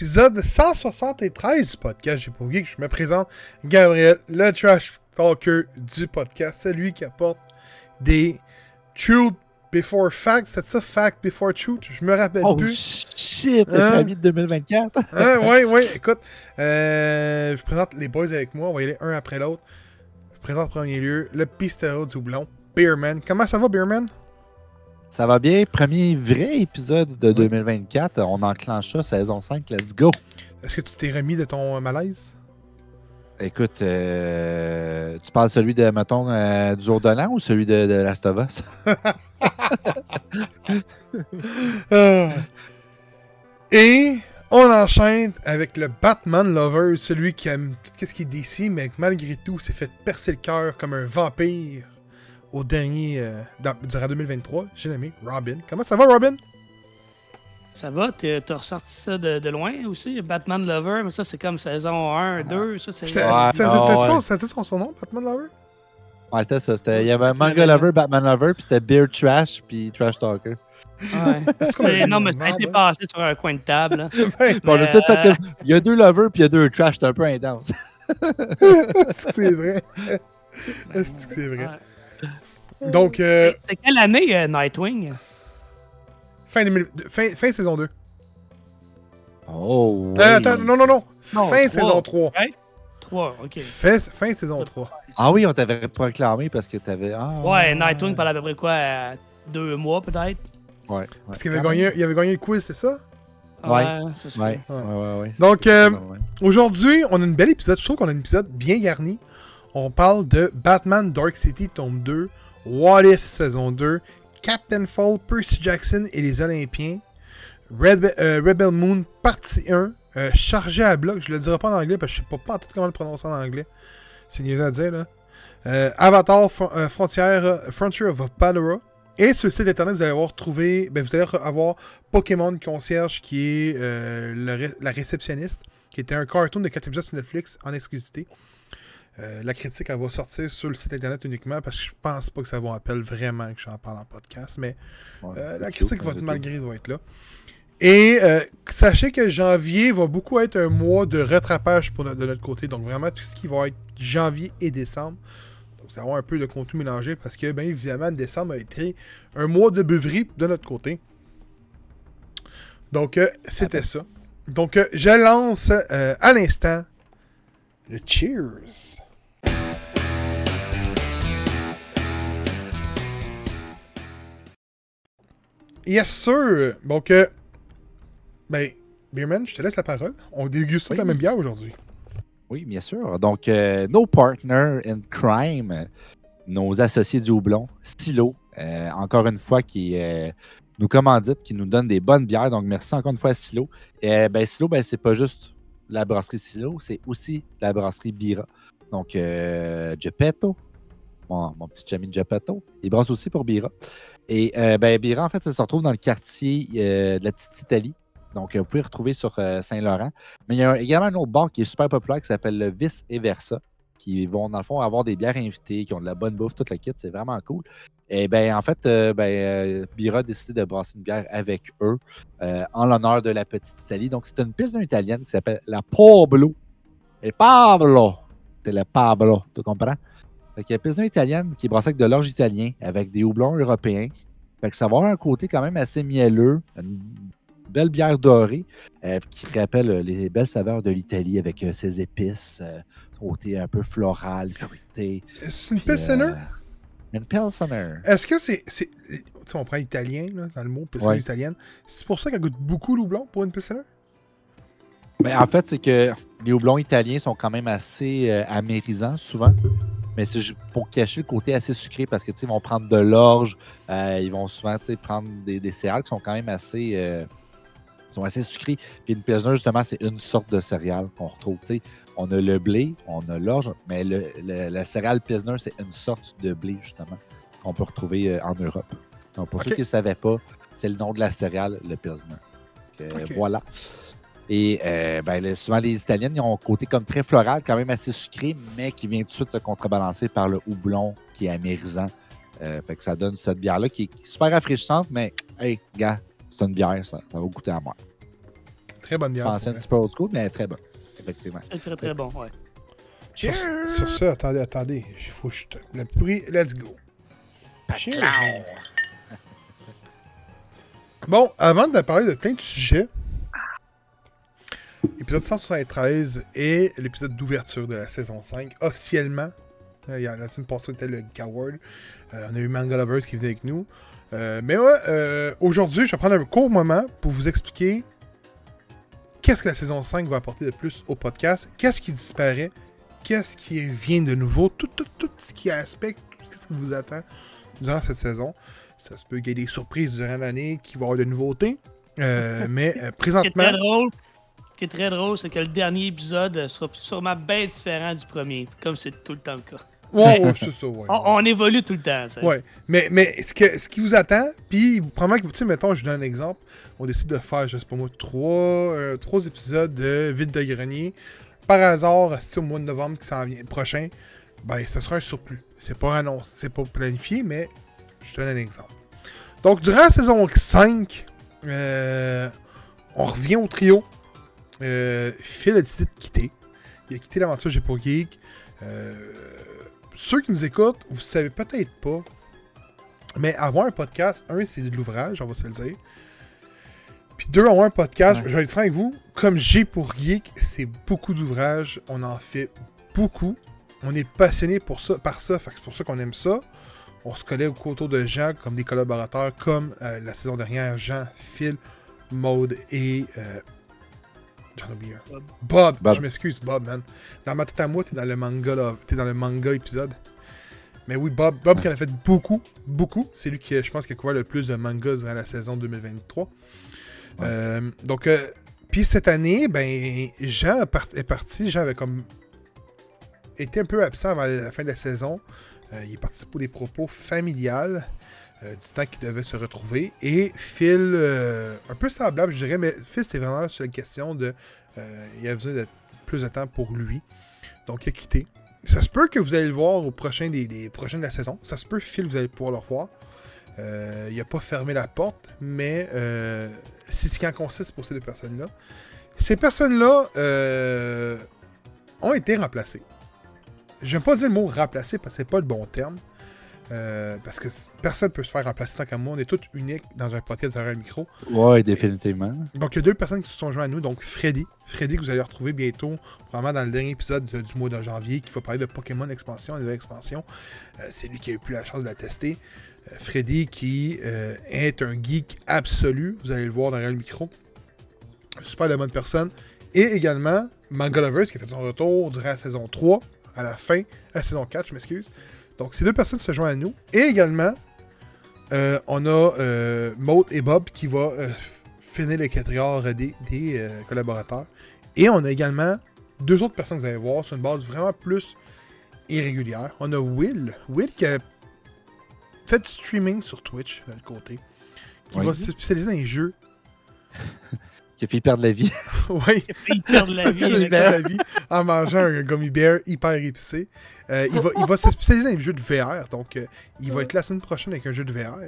Épisode 173 du podcast J'ai pour Geek. Je me présente Gabriel, le trash talker du podcast. Celui qui apporte des truth before facts. C'est ça, fact before truth? Je me rappelle Oh plus. shit, Hein? de 2024. Hein, ouais, ouais, écoute. euh, je présente les boys avec moi. On va y aller un après l'autre. Je présente en premier lieu le pistero du houblon, Beerman. Comment ça va, Beerman? Ça va bien, premier vrai épisode de 2024. On enclenche ça, saison 5, let's go. Est-ce que tu t'es remis de ton euh, malaise? Écoute, euh, tu parles celui de, mettons, euh, du jour de l'an ou celui de, de Last of Us? Ah. Et on enchaîne avec le Batman Lover, celui qui aime tout ce qui est DC, mais malgré tout s'est fait percer le cœur comme un vampire au dernier, euh, dans, durant 2023. J'ai nommé Robin. Comment ça va, Robin? Ça va? T'as ressorti ça de, de loin aussi? Batman Lover, mais ça, c'est comme saison 1, 2. Ça, c'est. C'était ah, c'était ouais. son- c'était son, son nom, Batman Lover? Ouais, c'était ça. c'était- Il y avait un manga lover, Batman lover, puis c'était Beer Trash, puis Trash Talker. Ouais. non, mais ça a été passé sur un coin de table. Ben, on a tout euh, Il y a deux lovers, puis il y a deux trash, c'est un peu intense. Est-ce que c'est vrai? Est-ce que c'est vrai? Ouais. Donc, euh, C'est- quelle année, euh, Nightwing? fin, 2000 fin, fin saison 2. Oh, Euh, attends, non, non, non. Non, fin saison 3. 3, ok. Fin, fin saison 3. Ah oui, on t'avait proclamé parce que t'avais. Ah, Ouais, Nightwing pendant à peu près quoi? euh, deux mois peut-être? Ouais. ouais. Parce qu'il avait, gagné- il avait gagné le quiz, c'est ça? Ouais. Ouais, ouais, ouais. ouais. Donc, euh, aujourd'hui, on a un bel épisode. Je trouve qu'on a un épisode bien garni. On parle de Batman Dark City, tome 2, What If, saison 2, Captain Fall, Percy Jackson et les Olympiens, Rebel, euh, Rebel Moon, partie 1, euh, chargé à bloc. Je le dirai pas en anglais parce que je sais pas, tout comment le prononcer en anglais. C'est mieux à dire, là. Euh, Avatar Frontier of Pandora. Et sur le site internet, vous allez avoir trouvé, ben, vous allez avoir Pokémon Concierge qui est ré- la réceptionniste, qui était un cartoon de 4 épisodes sur Netflix en exclusivité. Euh, la critique, elle va sortir sur le site internet uniquement parce que je pense pas que ça vaut appel vraiment que j'en parle en podcast, mais Ouais, euh, la critique va malgré va être là. Et euh, sachez que janvier va beaucoup être un mois de rattrapage pour notre- de notre côté. Donc vraiment tout ce qui va être janvier et décembre. Donc vous allez avoir un peu de contenu mélangé parce que bien évidemment décembre a été un mois de beuverie de notre côté. Donc euh, c'était ça. Donc euh, je lance à l'instant le cheers. Yes, sir. Donc, euh, ben, Beerman, je te laisse la parole. On déguste Oui. la même bière aujourd'hui. Oui, bien sûr. Donc, euh, nos partners in crime, nos associés du houblon, Silo, euh, encore une fois, qui euh, nous commandite, qui nous donne des bonnes bières. Donc, merci encore une fois à Silo. Et, ben, Silo, ben, c'est pas juste la brasserie Silo, c'est aussi la brasserie Bira. Donc, euh, Geppetto, mon, petit ami Geppetto, il brasse aussi pour Bira. Et euh, ben, Bira, en fait, ça se retrouve dans le quartier euh, de la Petite Italie. Donc, vous pouvez retrouver sur Saint-Laurent. Mais il y a également un autre bar qui est super populaire qui s'appelle le Vice et Versa, qui vont, dans le fond, avoir des bières invitées, qui ont de la bonne bouffe, toute la kit. C'est vraiment cool. Et ben en fait, euh, ben, euh, Bira a décidé de brasser une bière avec eux euh, en l'honneur de la petite Italie. Donc, c'est une piste italienne qui s'appelle la Pablo. Et Pablo, c'est le Pablo, tu comprends? Fait qu'il y a une piste italienne qui est brassée avec de l'orge italien, avec des houblons européens. Fait que ça va avoir un côté quand même assez mielleux, une belle bière dorée euh, qui rappelle les belles saveurs de l'Italie avec ses épices, côté un peu floral, fruité. C'est une Pilsener? euh, Une Pilsener. Est-ce que c'est. c'est- Tu sais, on prend italien, là, dans le mot, Pilsener Ouais. italienne. C'est pour ça qu'elle goûte beaucoup le houblon pour une Pilsener? Mais en fait, c'est que les houblons italiens sont quand même assez euh, amérisants souvent. Mais c'est pour cacher le côté assez sucré parce que tu sais, ils vont prendre de l'orge, euh, ils vont souvent tu sais, prendre des, des céréales qui sont quand même assez, euh, sont assez sucrées. Puis une pilsner, justement, c'est une sorte de céréale qu'on retrouve. tu sais. On a le blé, on a l'orge, mais le, le- la céréale pilsner, c'est une sorte de blé, justement, qu'on peut retrouver euh, en Europe. Donc, pour ceux qui ne savaient pas, c'est le nom de la céréale, le pilsner. Donc, euh. Voilà. Et euh, ben, souvent, les Italiennes, ils ont un côté comme très floral, quand même assez sucré, mais qui vient tout de suite se contrebalancer par le houblon qui est amérisant. Euh, fait que ça donne cette bière-là qui est super rafraîchissante, mais hey, gars, c'est une bière, ça, ça va goûter à moi. Très bonne Je bière. pensais un petit peu old school, mais elle est très bonne. Effectivement. C'est très très bon, ouais. vrai. Sur, sur ça, attendez, attendez. Il faut que je te. Le prix, let's go. Cheers. Bon, avant de parler de plein de sujets, l'épisode 173 est l'épisode d'ouverture de la saison 5. Officiellement, euh, il y a- la semaine passée, c'était le Coward. Euh, on a eu Manga Lovers qui venait avec nous. Euh, mais ouais, euh, aujourd'hui, je vais prendre un court moment pour vous expliquer qu'est-ce que la saison 5 va apporter de plus au podcast, qu'est-ce qui disparaît, qu'est-ce qui vient de nouveau, tout, tout, tout ce qui aspecte, tout ce qui vous attend durant cette saison. Ça se peut qu'il y ait des surprises durant l'année, qu'il va y avoir de nouveautés. Euh, mais euh, Ce qui est présentement, très drôle, ce qui est très drôle, c'est que le dernier épisode sera sûrement bien différent du premier, comme c'est tout le temps le cas. Ouais, ouais, c'est ça, ouais. On, on évolue tout le temps, ça. Ouais, mais, mais ce, que, ce qui vous attend, puis probablement que, tu sais, mettons, je vous donne un exemple, on décide de faire, je sais pas moi, trois, euh, trois épisodes de Vide de Grenier. Par hasard, si au mois de novembre qui s'en vient prochain, ben, ça sera un surplus. C'est pas annoncé, c'est pas planifié, mais je te donne un exemple. Donc, durant la saison 5, euh, on revient au trio. Euh, Phil a décidé de quitter. Il a quitté l'aventure J'ai pas Geek. Euh, ceux qui nous écoutent, vous savez peut-être pas, mais avoir un podcast, un, c'est de l'ouvrage, on va se le dire. Puis deux, avoir un podcast, Ouais. je vais être franc avec vous, comme j'ai pour Geek, c'est beaucoup d'ouvrages, on en fait beaucoup. On est passionné pour ça, par ça, c'est pour ça qu'on aime ça. On se collait autour de gens comme des collaborateurs, comme euh, la saison dernière, Jean, Phil, Maude et. Euh, J'en oublie un. Bob. Bob, Bob. je m'excuse, Bob, man. Dans ma tête à moi, t'es dans le manga, là. T'es dans le manga épisode. Mais oui, Bob, Bob qui en a fait beaucoup, beaucoup. C'est lui qui, je pense, qui a couvert le plus de mangas durant la saison 2023. Euh, donc, euh, puis cette année, ben, Jean est parti. Jean avait comme été un peu absent avant la fin de la saison. Euh, il est parti pour des propos familiales euh, du temps qu'il devait se retrouver. Et Phil, euh, un peu semblable, je dirais, mais Phil, c'est vraiment sur la question de. euh, il a besoin de plus de temps pour lui. Donc, il a quitté. Ça se peut que vous allez le voir au prochain des, des de la saison. Ça se peut, Phil, vous allez pouvoir le revoir. Euh, il n'a pas fermé la porte, mais c'est ce qui en consiste pour ces deux personnes-là. Ces personnes-là ont été remplacées. Je n'aime pas dire le mot remplacer parce que c'est pas le bon terme. Euh, parce que personne ne peut se faire remplacer tant qu'à moi. On est tous uniques dans un podcast derrière le micro. Ouais, définitivement. Donc, il y a deux personnes qui se sont joints à nous. Donc, Freddy. Freddy, que vous allez retrouver bientôt, probablement dans le dernier épisode de- du mois de janvier, qui va parler de Pokémon Expansion, et de l'expansion. Euh, c'est lui qui a eu plus la chance de la tester. Euh, Freddy, qui euh, est un geek absolu. Vous allez le voir derrière le micro. Super de bonne personne. Et également, Manga Lovers, qui a fait son retour durant la saison 3, à la fin, à la saison 4, je m'excuse. Donc, ces deux personnes se joignent à nous. Et également, euh, on a euh, Maud et Bob qui va euh, finir le quatrième des, des euh, collaborateurs. Et on a également deux autres personnes que vous allez voir sur une base vraiment plus irrégulière. On a Will. Will qui a fait du streaming sur Twitch, de côté. Qui Oui. va se spécialiser dans les jeux. Qui a fait perdre la vie. oui. Ils perdent la vie. Il perd la vie en mangeant un gummy bear hyper épicé. Euh, il, va, il va se spécialiser dans les jeux de VR. Donc, euh, il va être là la semaine prochaine avec un jeu de VR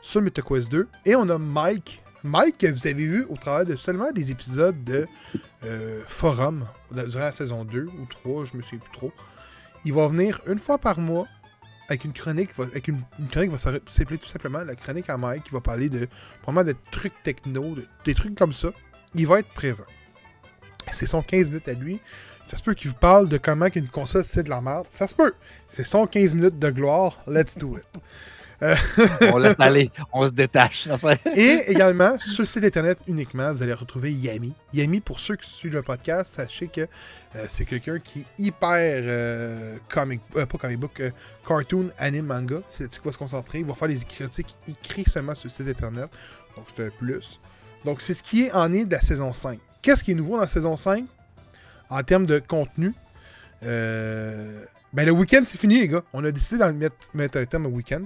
sur MetaQuest 2. Et on a Mike. Mike, que vous avez vu au travers de seulement des épisodes de euh, Forum durant la saison 2 ou 3, je me souviens plus trop. Il va venir une fois par mois avec une chronique, avec une, une chronique va s'appeler tout simplement la chronique à Mike, qui va parler de vraiment de trucs techno, de- des trucs comme ça. Il va être présent. C'est son 15 minutes à lui. Ça se peut qu'il vous parle de comment qu'une console c'est de la merde. Ça se peut. C'est son 15 minutes de gloire. Let's do it. On laisse aller, on se détache. Et également, sur le site internet uniquement, vous allez retrouver Yami. Yami, pour ceux qui suivent le podcast, sachez que euh, c'est quelqu'un qui est hyper euh, comic, euh, pas comic book, euh, cartoon, anime, manga. C'est va se concentrer. Il va faire des critiques écrits seulement sur le site internet. Donc c'est un plus. Donc c'est ce qui est en est de la saison 5. Qu'est-ce qui est nouveau dans la saison 5 en termes de contenu Euh, Ben le week-end c'est fini les gars. On a décidé d'en mettre, mettre un thème au week-end.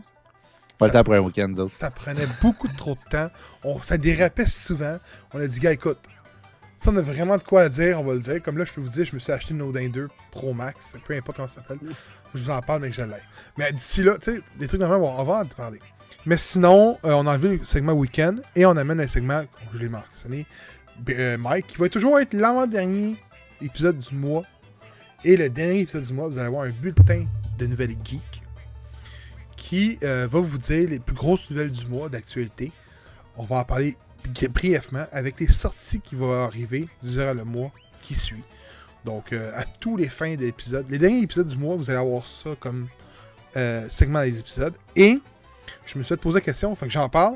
Pas le temps pour un week-end. Ça prenait beaucoup trop de temps. On, ça dérapait souvent. On a dit, gars, écoute, ça, on a vraiment de quoi à dire, on va le dire. Comme là, je peux vous dire, je me suis acheté une Odin 2 Pro Max, peu importe comment ça s'appelle. Je vous en parle, mais que je l'ai. Mais d'ici là, tu sais, des trucs normalement, on va en parler. Mais sinon, euh, on a enlevé le segment week-end et on amène un segment, je l'ai mentionné, euh, Mike, qui va toujours être l'avant-dernier épisode du mois. Et le dernier épisode du mois, vous allez avoir un bulletin de nouvelles geeks qui euh, va vous dire les plus grosses nouvelles du mois d'actualité. On va en parler brièvement avec les sorties qui vont arriver durant le mois qui suit. Donc, euh, à tous les fins d'épisodes, les derniers épisodes du mois, vous allez avoir ça comme euh, segment des épisodes. Et je me suis fait poser la question, enfin que j'en parle.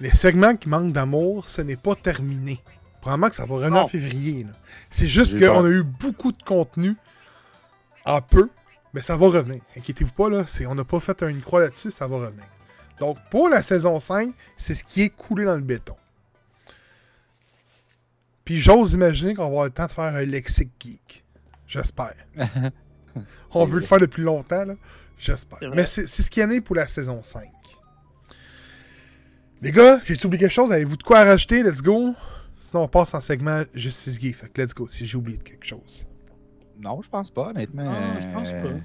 Les segments qui manquent d'amour, ce n'est pas terminé. Probablement que ça va revenir en février. C'est juste qu'on a eu beaucoup de contenu en peu, mais ça va revenir. Inquiétez-vous pas, là, on n'a pas fait une croix là-dessus, ça va revenir. Donc, pour la saison 5, c'est ce qui est coulé dans le béton. Puis j'ose imaginer qu'on va avoir le temps de faire un lexique geek. J'espère. On veut le faire depuis longtemps, là. J'espère. Mais c'est c'est ce qui en est pour la saison 5. Les gars, j'ai oublié quelque chose? Avez-vous de quoi à rajouter? Let's go. Sinon, on passe en segment Justice Geek. Fait que let's go si j'ai oublié de quelque chose. Non, je pense pas, honnêtement. Ah, je pense pas. Euh,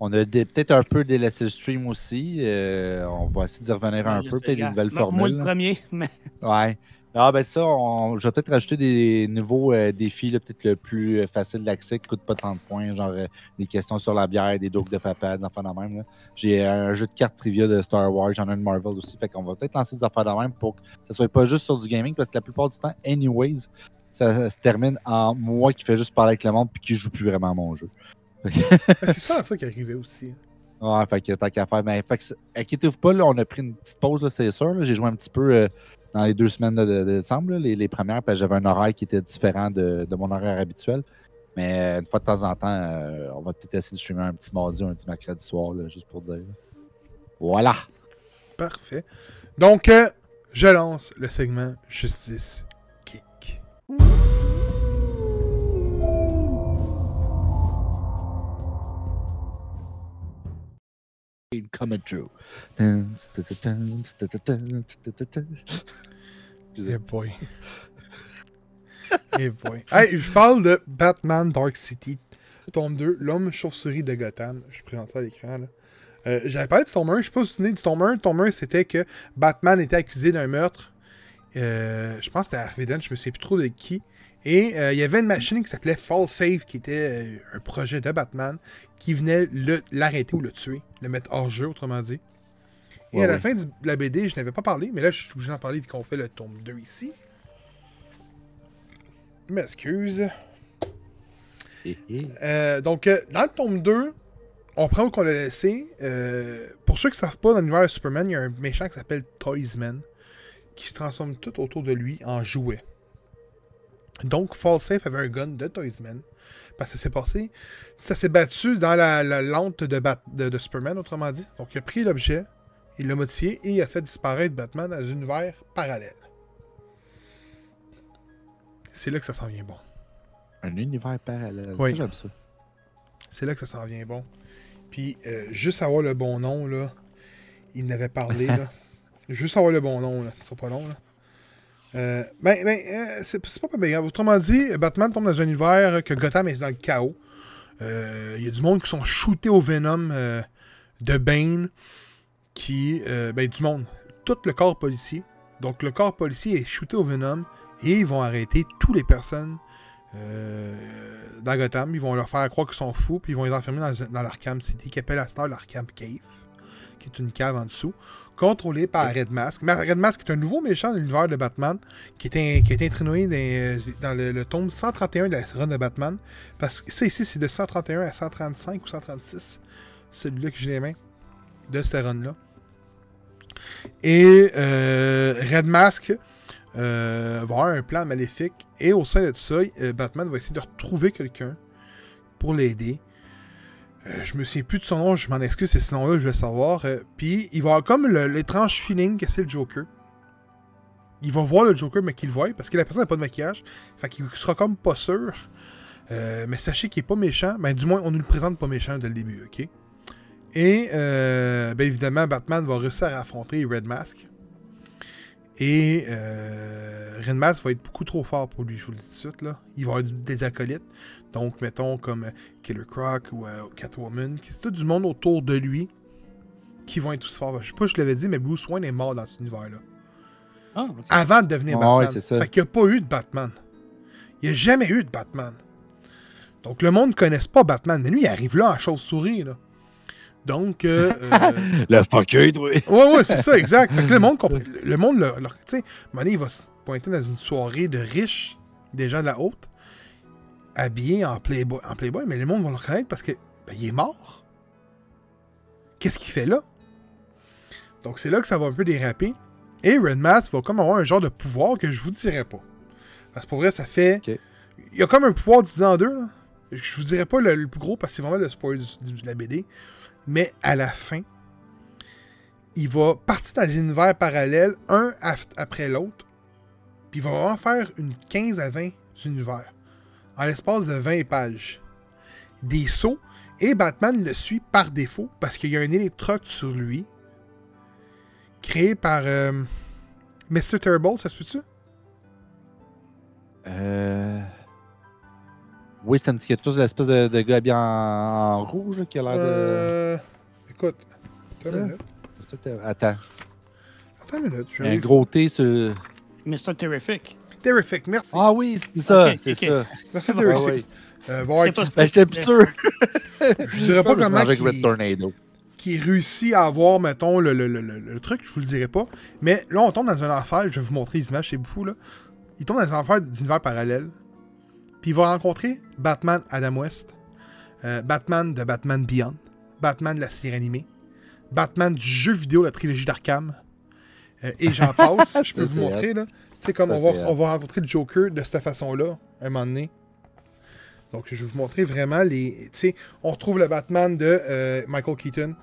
On a peut-être un peu délaissé le stream aussi. euh, on va essayer d'y revenir un Je peu, peut-être des nouvelles Moi- Moi, formules. le premier, mais Ouais. Ah, ben ça, on... je vais peut-être rajouter des nouveaux euh, défis, peut-être le plus facile d'accès, qui coûte pas tant de points, genre euh, des questions sur la bière, des jokes de papa, des affaires de même. J'ai un jeu de cartes trivia de Star Wars, j'en ai un de Marvel aussi, fait qu'on va peut-être lancer des affaires de même pour que ça soit pas juste sur du gaming, parce que la plupart du temps, anyways, ça se termine en moi qui fais juste parler avec le monde puis qui joue plus vraiment à mon jeu. C'est ça, ça qui arrivait aussi. Ouais, fait que tant qu'à faire. Mais fait que inquiétez-vous pas, là, on a pris une petite pause, là, c'est sûr. là. J'ai joué un petit peu euh, dans les deux semaines de, de- de décembre, là, les, les premières, parce que j'avais un horaire qui était différent de, de mon horaire habituel. Mais euh, une fois de temps en temps, euh, on va peut-être essayer de streamer un petit mardi ou un petit mercredi soir, là, juste pour dire. Voilà. Parfait. Donc, euh, je lance le segment Justice. Coming true. Eh boy. Boy. Hey, je parle de Batman Dark City, tome 2, l'homme chauve-souris de Gotham. Je présente ça à l'écran. là. Euh, J'avais parlé de tome 1, je sais pas si vous vous souvenez du tome 1. Tome 1, c'était que Batman était accusé d'un meurtre. Euh, je pense que c'était Harvey Dent, je me sais plus trop de qui. Et euh, il y avait une machine qui s'appelait Fall Safe, qui était euh, un projet de Batman, qui venait l'arrêter ou le tuer, le mettre hors jeu, autrement dit. Et Ouais, à la fin de la BD, je n'avais pas parlé, mais là, je suis obligé d'en parler vu qu'on fait le tome 2 ici. M'excuse. Eh, eh. Euh, donc, euh, dans le tome 2, on prend où qu'on l'a laissé. Euh, pour ceux qui ne savent pas, dans l'univers de Superman, il y a un méchant qui s'appelle Toysman, qui se transforme tout autour de lui en jouet. Donc, Fallsafe avait un gun de Toysman. Parce que ça s'est passé. Ça s'est battu dans la, la lente de, Bat- de, de Superman, autrement dit. Donc, il a pris l'objet, il l'a modifié et il a fait disparaître Batman dans un univers parallèle. C'est là que ça s'en vient bon. Un univers parallèle. Oui. J'aime ça. C'est là que ça s'en vient bon. Puis, euh, juste avoir le bon nom, là. Il n'avait parlé, là. Juste avoir le bon nom, là. C'est pas long, là. Euh, ben, ben, euh, c'est pas pas grave. Autrement dit, Batman tombe dans un univers que Gotham est dans le chaos. Euh, Il y a du monde qui sont shootés au Venom euh, de Bane. Qui. euh, ben, du monde. Tout le corps policier. Donc, le corps policier est shooté au Venom. Et ils vont arrêter toutes les personnes euh, dans Gotham. Ils vont leur faire croire qu'ils sont fous, puis ils vont les enfermer dans, dans l'Arkham City, qui appelle à cette l'Arkham Cave, qui est une cave en dessous, contrôlée par Red Mask. Red Mask est un nouveau méchant de l'univers de Batman, qui, est, qui a été introduit dans, dans le, le tome 131 de la run de Batman. Parce que ça ici, c'est de 131 à 135 ou 136, celui-là que j'ai les mains, de cette run-là. Et euh, Red Mask euh, va avoir un plan maléfique. Et au sein de ça, euh, Batman va essayer de retrouver quelqu'un pour l'aider. Euh, je me souviens plus de son nom, je m'en excuse, c'est ce nom-là, je vais savoir. Euh, Puis il va avoir comme l'étrange feeling que c'est le Joker. Il va voir le Joker, mais qu'il le voit, parce que la personne n'a pas de maquillage. Fait qu'il sera comme pas sûr. Euh, mais sachez qu'il est pas méchant. Ben, du moins, on nous le présente pas méchant dès le début, ok? Et, ben évidemment, Batman va réussir à affronter Red Mask. Et euh, va être beaucoup trop fort pour lui, je vous le dis tout de suite. Là. Il va avoir des acolytes. Donc, mettons comme euh, Killer Croc ou euh, Catwoman. qui C'est tout du monde autour de lui qui vont être tous forts. Je sais pas si je l'avais dit, mais Bruce Wayne est mort dans cet univers-là. Ah, avant de devenir Batman. ouais, ça. Fait qu'il n'y a pas eu de Batman. Il n'y a jamais eu de Batman. Donc le monde ne connaisse pas Batman. Mais lui, il arrive là en chauve-souris. Là. Donc, euh, euh, Le fucker, toi. ouais, ouais, c'est ça, exact. Fait que le monde, comprend- le monde, le, le- tu sais, il va se pointer dans une soirée de riches, des gens de la haute, habillé en playboy, en playboy mais le monde va le reconnaître parce que ben, il est mort. Qu'est-ce qu'il fait là? Donc c'est là que ça va un peu déraper. Et Red Mask va comme avoir un genre de pouvoir que je vous dirai pas. Parce que pour vrai, ça fait. Il y a comme un pouvoir divisé en deux. Là. Je vous dirai pas le, le plus gros parce que c'est vraiment le spoil du- du- de la BD. Mais à la fin, il va partir dans des univers parallèles, un après l'autre. Puis il va vraiment faire une 15 à 20 univers. En l'espace de 20 pages. Des sauts. Et Batman le suit par défaut parce qu'il y a un électroc sur lui. Créé par euh, Mr. Turble, ça se peut-tu? Euh... Oui, c'est un petit quelque chose de l'espèce de, de gars habillé en, en rouge là, qui a l'air de. Euh, Écoute. Attends une minute. Attends. Attends une minute. je Un gros T sur. Mr. Terrific. Terrific, merci. Ah oui, c'est ça, Ok, c'est ça. merci, va. Ah Terrific. oui. Euh, bon, que Ben, j'étais plus sûr. je dirais pas me comment qu'il- Tornado. qui réussit à avoir, mettons, le, le, le, le- le truc, je vous le dirai pas. Mais là, on tombe dans un enfer, je vais vous montrer les images, c'est fou, là. Il tombe dans un enfer d'univers parallèle. Puis il va rencontrer Batman Adam West, euh, Batman de Batman Beyond, Batman de la série animée, Batman du jeu vidéo, la trilogie d'Arkham, euh, et j'en passe. je peux vous montrer, là. Tu sais, comme on va, on va rencontrer le Joker de cette façon-là, un moment donné. Donc, je vais vous montrer vraiment les. Tu sais, on retrouve le Batman de euh, Michael Keaton.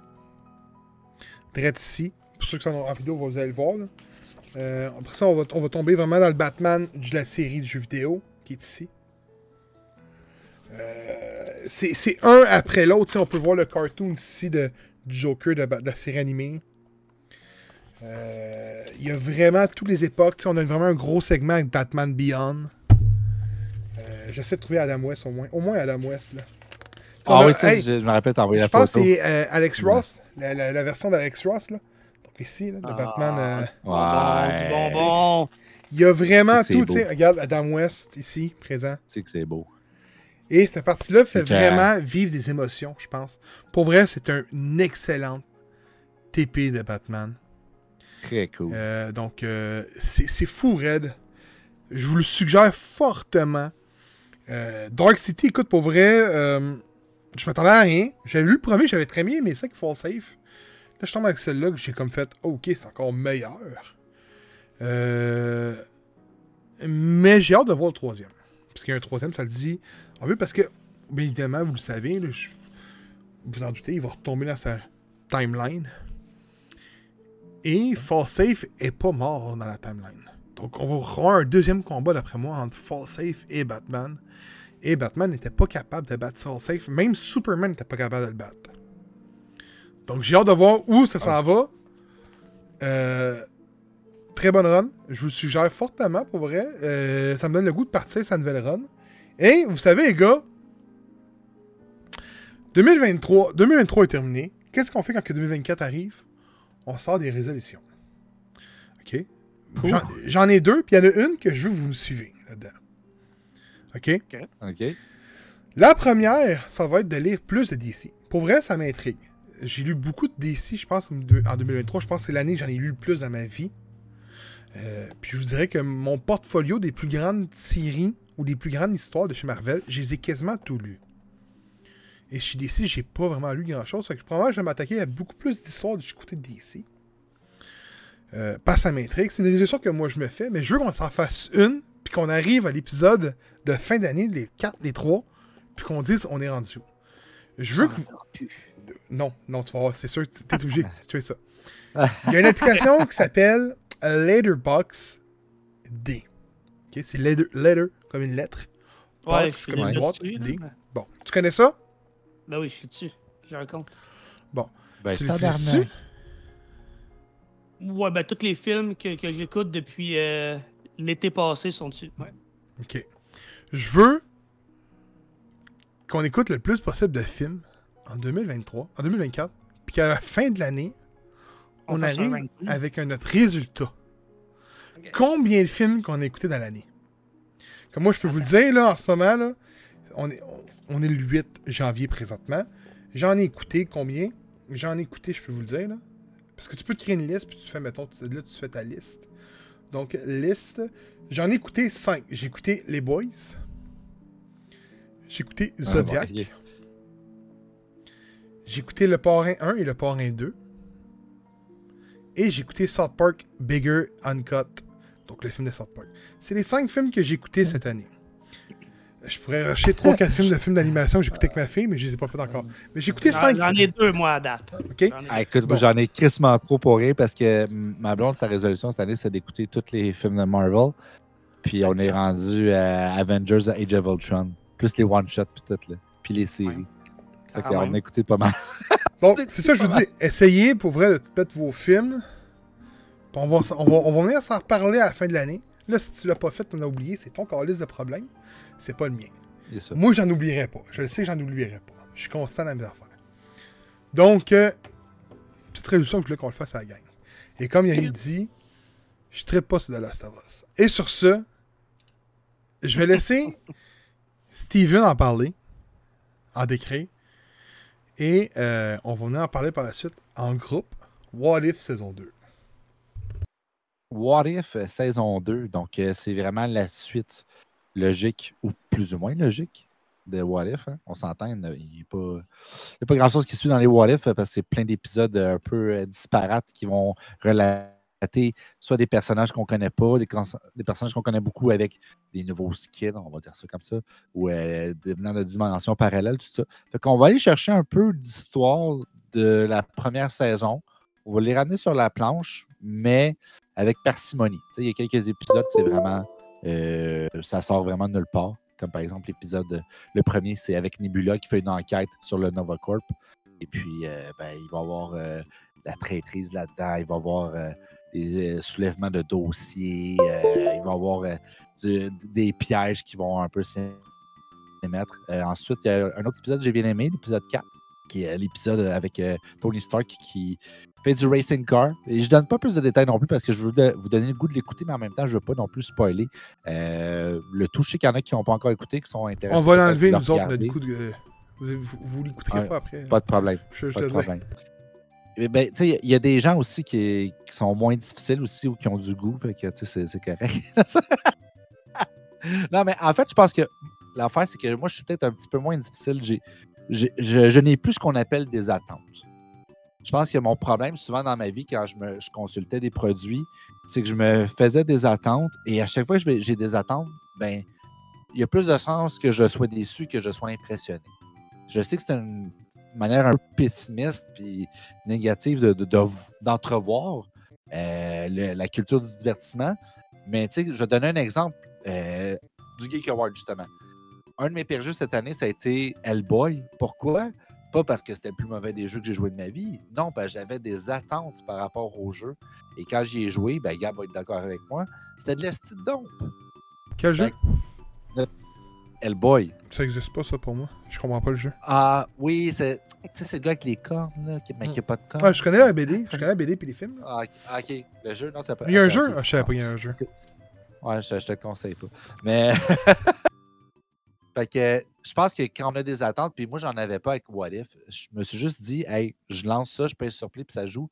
Direct ici. Pour ceux qui sont en vidéo, vous allez le voir. là. Euh, après ça, on va, on va tomber vraiment dans le Batman de la série de jeux vidéo, qui est ici. Euh, c'est c'est un après l'autre. On peut voir le cartoon ici de, du Joker de, la série animée. Euh, Il y a vraiment toutes les époques. On a vraiment un gros segment avec Batman Beyond. Euh, J'essaie de trouver Adam West au moins. Au moins Adam West. Là. Ah a- oui, ça, hey, je, je me rappelle t'envoyer je la pense que photo. c'est euh, Alex Ross, la, la- la version d'Alex Ross. Là. Donc ici, là, le Ah. Batman. euh, Ouais. il y a vraiment C'est c'est tout. Regarde Adam West ici, présent. Tu sais que c'est beau. Et cette partie-là fait vraiment vivre des émotions, je pense. Pour vrai, c'est un excellent TP de Batman. Très cool. Euh, donc, euh, c'est fou, Red. Je vous le suggère fortement. Euh, Dark City, écoute, pour vrai, je m'attendais à rien. J'avais lu le premier, j'avais très bien aimé ça qu'il faut safe. Là, je tombe avec celle-là que j'ai comme fait, ok, c'est encore meilleur. Euh, mais j'ai hâte de voir le troisième. Parce qu'il y a un troisième, ça le dit. Fait, parce que, bien évidemment, vous le savez, là, je- vous en doutez, il va retomber dans sa timeline. Et Safe est pas mort dans la timeline. Donc, on va avoir un deuxième combat, d'après moi, entre Safe et Batman. Et Batman n'était pas capable de battre Safe. Même Superman n'était pas capable de le battre. Donc, j'ai hâte de voir où ça s'en va. Euh, très bonne run. Je vous suggère fortement, pour vrai. Euh, ça me donne le goût de partir sa nouvelle run. Et, vous savez, les gars, 2023, 2023 est terminé. Qu'est-ce qu'on fait quand que 2024 arrive? On sort des résolutions. OK? J'en- J'en ai deux, puis il y en a une que je veux que vous me suivez là-dedans. OK? OK. La première, ça va être de lire plus de DC. Pour vrai, ça m'intrigue. J'ai lu beaucoup de DC, je pense, en 2023. Je pense que c'est l'année que j'en ai lu le plus dans ma vie. Euh, puis je vous dirais que mon portfolio des plus grandes séries ou des plus grandes histoires de chez Marvel, je les ai quasiment tout lus. Et chez DC, j'ai pas vraiment lu grand-chose. Fait que probablement, je vais m'attaquer à beaucoup plus d'histoires du côté de DC. Euh, pas ça m'intrigue. C'est une histoires que moi je me fais, mais je veux qu'on s'en fasse une, puis qu'on arrive à l'épisode de fin d'année, les 4, les 3, puis qu'on dise on est rendu où. Je veux que vous... Non, non, tu vas voir, c'est sûr que tu es obligé de tuer ça. Il y a une application qui s'appelle Letterbox D. C'est letter, letter comme une lettre. Ouais, c'est comme une boîte. dessus, là. D. Bon, tu connais ça? Ben oui, je suis dessus. J'ai un compte. Ben, Tu l'utilises-tu? Ouais, ben tous les films que, que j'écoute depuis euh, l'été passé sont dessus. Ouais. Ok. Je veux qu'on écoute le plus possible de films en 2023, en 2024, puis qu'à la fin de l'année, on, arrive avec un notre résultat. Combien de films qu'on a écoutés dans l'année? Comme moi, je peux vous le dire, là, en ce moment, là, on est, on est le 8 janvier présentement. J'en ai écouté combien? J'en ai écouté, je peux vous le dire, là. Parce que tu peux te créer une liste, puis tu fais, mettons, tu- là, tu fais ta liste. Donc, liste. J'en ai écouté 5. J'ai écouté Les Boys. J'ai écouté Ah, Zodiac. bon. J'ai écouté Le Parrain 1 et Le Parrain 2. Et j'ai écouté South Park Bigger Uncut. Donc le film de South Park. C'est les 5 films que j'ai écoutés cette année. Je pourrais rusher 3-4 films de films d'animation que j'ai écouté avec ma fille, mais je les ai pas fait encore. Mais j'ai écouté J'en 5 j'en ai deux, moi, à date. OK? J'en ai- Ah, écoute, j'en ai crissement trop pour rien parce que ma blonde, sa résolution cette année, c'est d'écouter tous les films de Marvel. Puis on est rendu à Avengers Age of Ultron. Plus les one-shots, puis tout, là. Puis les séries. Fait qu'on même. a écouté pas mal. Bon, c'est ça, je vous dis. Essayez pour vrai de mettre vos films. On va, s- on va, on va venir s'en reparler à la fin de l'année. Là, si tu l'as pas fait, tu en as oublié, c'est ton calice de problème. C'est pas le mien. Ça. Moi, j'en oublierai pas. Je le sais j'en oublierai pas. Je suis constant dans mes affaires. Donc, euh, petite résolution que je voulais qu'on le fasse à la gang. Et comme Yannick dit, je ne pas sur The Last of Us. Et sur ce, je vais laisser Steven en parler, en décret. Et euh, on va venir en parler par la suite en groupe. What If saison 2. What If, euh, saison 2. Donc, euh, c'est vraiment la suite logique, ou plus ou moins logique, de What If. hein. On s'entend, il n'y a pas, pas grand-chose qui suit dans les What If parce que c'est plein d'épisodes euh, un peu disparates qui vont relater soit des personnages qu'on connaît pas, des, personnages qu'on connaît beaucoup avec des nouveaux skins, on va dire ça comme ça, ou euh, de dimensions parallèles, tout ça. Fait qu'on va aller chercher un peu d'histoire de la première saison. On va les ramener sur la planche, mais avec parcimonie. Il y a quelques épisodes c'est vraiment. euh, ça sort vraiment de nulle part. Comme par exemple l'épisode. Le premier, c'est avec Nebula qui fait une enquête sur le Nova Corp. Et puis, euh, ben, il va y avoir euh, la traîtrise là-dedans. Il va y avoir des soulèvements de dossiers. il va y avoir des pièges qui vont un peu s'émettre. Ensuite, il y a un autre épisode que j'ai bien aimé, l'épisode 4, qui est l'épisode avec Tony Stark qui fait du racing car. Et je donne pas plus de détails non plus parce que je veux de- vous donner le goût de l'écouter, mais en même temps, je veux pas non plus spoiler. Euh, le tout, je sais qu'il y en a qui n'ont pas encore écouté, qui sont intéressés. On va l'enlever, nous autres, notre coup de. euh, Vous, vous, vous l'écouterez pas après. Pas de problème. Je, je Pas te de problème. Eh ben, il y a des gens aussi qui, qui sont moins difficiles aussi ou qui ont du goût, fait que c'est correct. non, mais en fait, je pense que l'affaire, c'est que moi, je suis peut-être un petit peu moins difficile. J'ai- j'ai- je je n'ai plus ce qu'on appelle des attentes. Je pense que mon problème, souvent dans ma vie, quand je, consultais des produits, c'est que je me faisais des attentes et à chaque fois que j'ai des attentes, ben, il y a plus de chances que je sois déçu que je sois impressionné. Je sais que c'est une manière un peu pessimiste puis négative de- de- d'entrevoir euh, la culture du divertissement. Mais tu sais, je vais donner un exemple euh, du Geek Award, justement. Un de mes jeux cette année, ça a été Hellboy. Pourquoi? Pas parce que c'était le plus mauvais des jeux que j'ai joué de ma vie. Non, parce que j'avais des attentes par rapport au jeu. Et quand j'y ai joué, ben Gab va être d'accord avec moi, c'était de l'esti de dompe. Quel jeu? Hellboy. Ça existe pas, ça, pour moi. Je comprends pas le jeu. Ah oui, c'est tu sais, c'est le gars avec les cornes, là, qui, mais qui n'a pas de cornes. Ah, je connais la BD. Je connais la BD puis les films. là. Ah, ok. Le jeu, non, t'as pas. Il y a un jeu? Ah, je savais pas qu'il y a un jeu. Ouais, je, je te le conseille pas. Mais. fait que je pense que quand on a des attentes, puis moi, j'en avais pas avec What If, je me suis juste dit, hey, je lance ça, je pèse sur play, puis ça joue.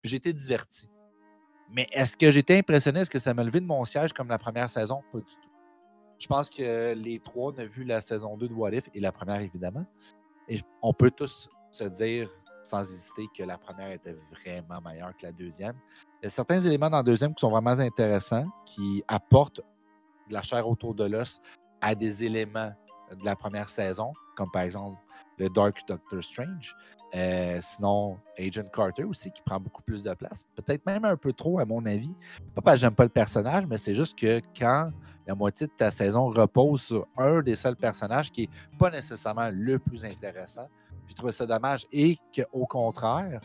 Puis j'ai été diverti. Mais est-ce que j'étais impressionné? Est-ce que ça m'a levé de mon siège comme la première saison? Pas du tout. Je pense que les trois, on a vu la saison 2 de What If et la première, évidemment. Et on peut tous se dire, sans hésiter, que la première était vraiment meilleure que la deuxième. Il y a certains éléments dans la deuxième qui sont vraiment intéressants, qui apportent de la chair autour de l'os à des éléments de la première saison, comme par exemple le Dark Doctor Strange. Euh, sinon, Agent Carter aussi, qui prend beaucoup plus de place. Peut-être même un peu trop, à mon avis. Pas parce que j'aime pas le personnage, mais c'est juste que quand la moitié de ta saison repose sur un des seuls personnages qui n'est pas nécessairement le plus intéressant, j'ai trouvé ça dommage. Et qu'au contraire,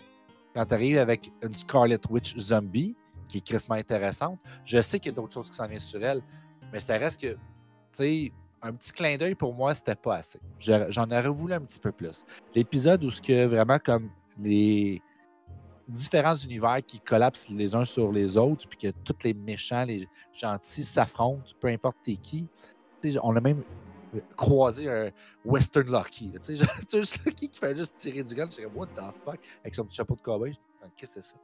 quand tu arrives avec une Scarlet Witch zombie, qui est crissement intéressante, je sais qu'il y a d'autres choses qui s'en viennent sur elle, mais ça reste que, tu sais, un petit clin d'œil pour moi, c'était pas assez. Je- J'en aurais voulu un petit peu plus. L'épisode où ce que vraiment comme les différents univers qui collapsent les uns sur les autres, puis que tous les méchants, les gentils s'affrontent, peu importe t'es qui. on a même euh, croisé un Western Lucky. Tu sais, juste Lucky qui fait juste tirer du gun. Je what the fuck? Avec son petit chapeau de cowboy. Qu'est-ce que c'est ça?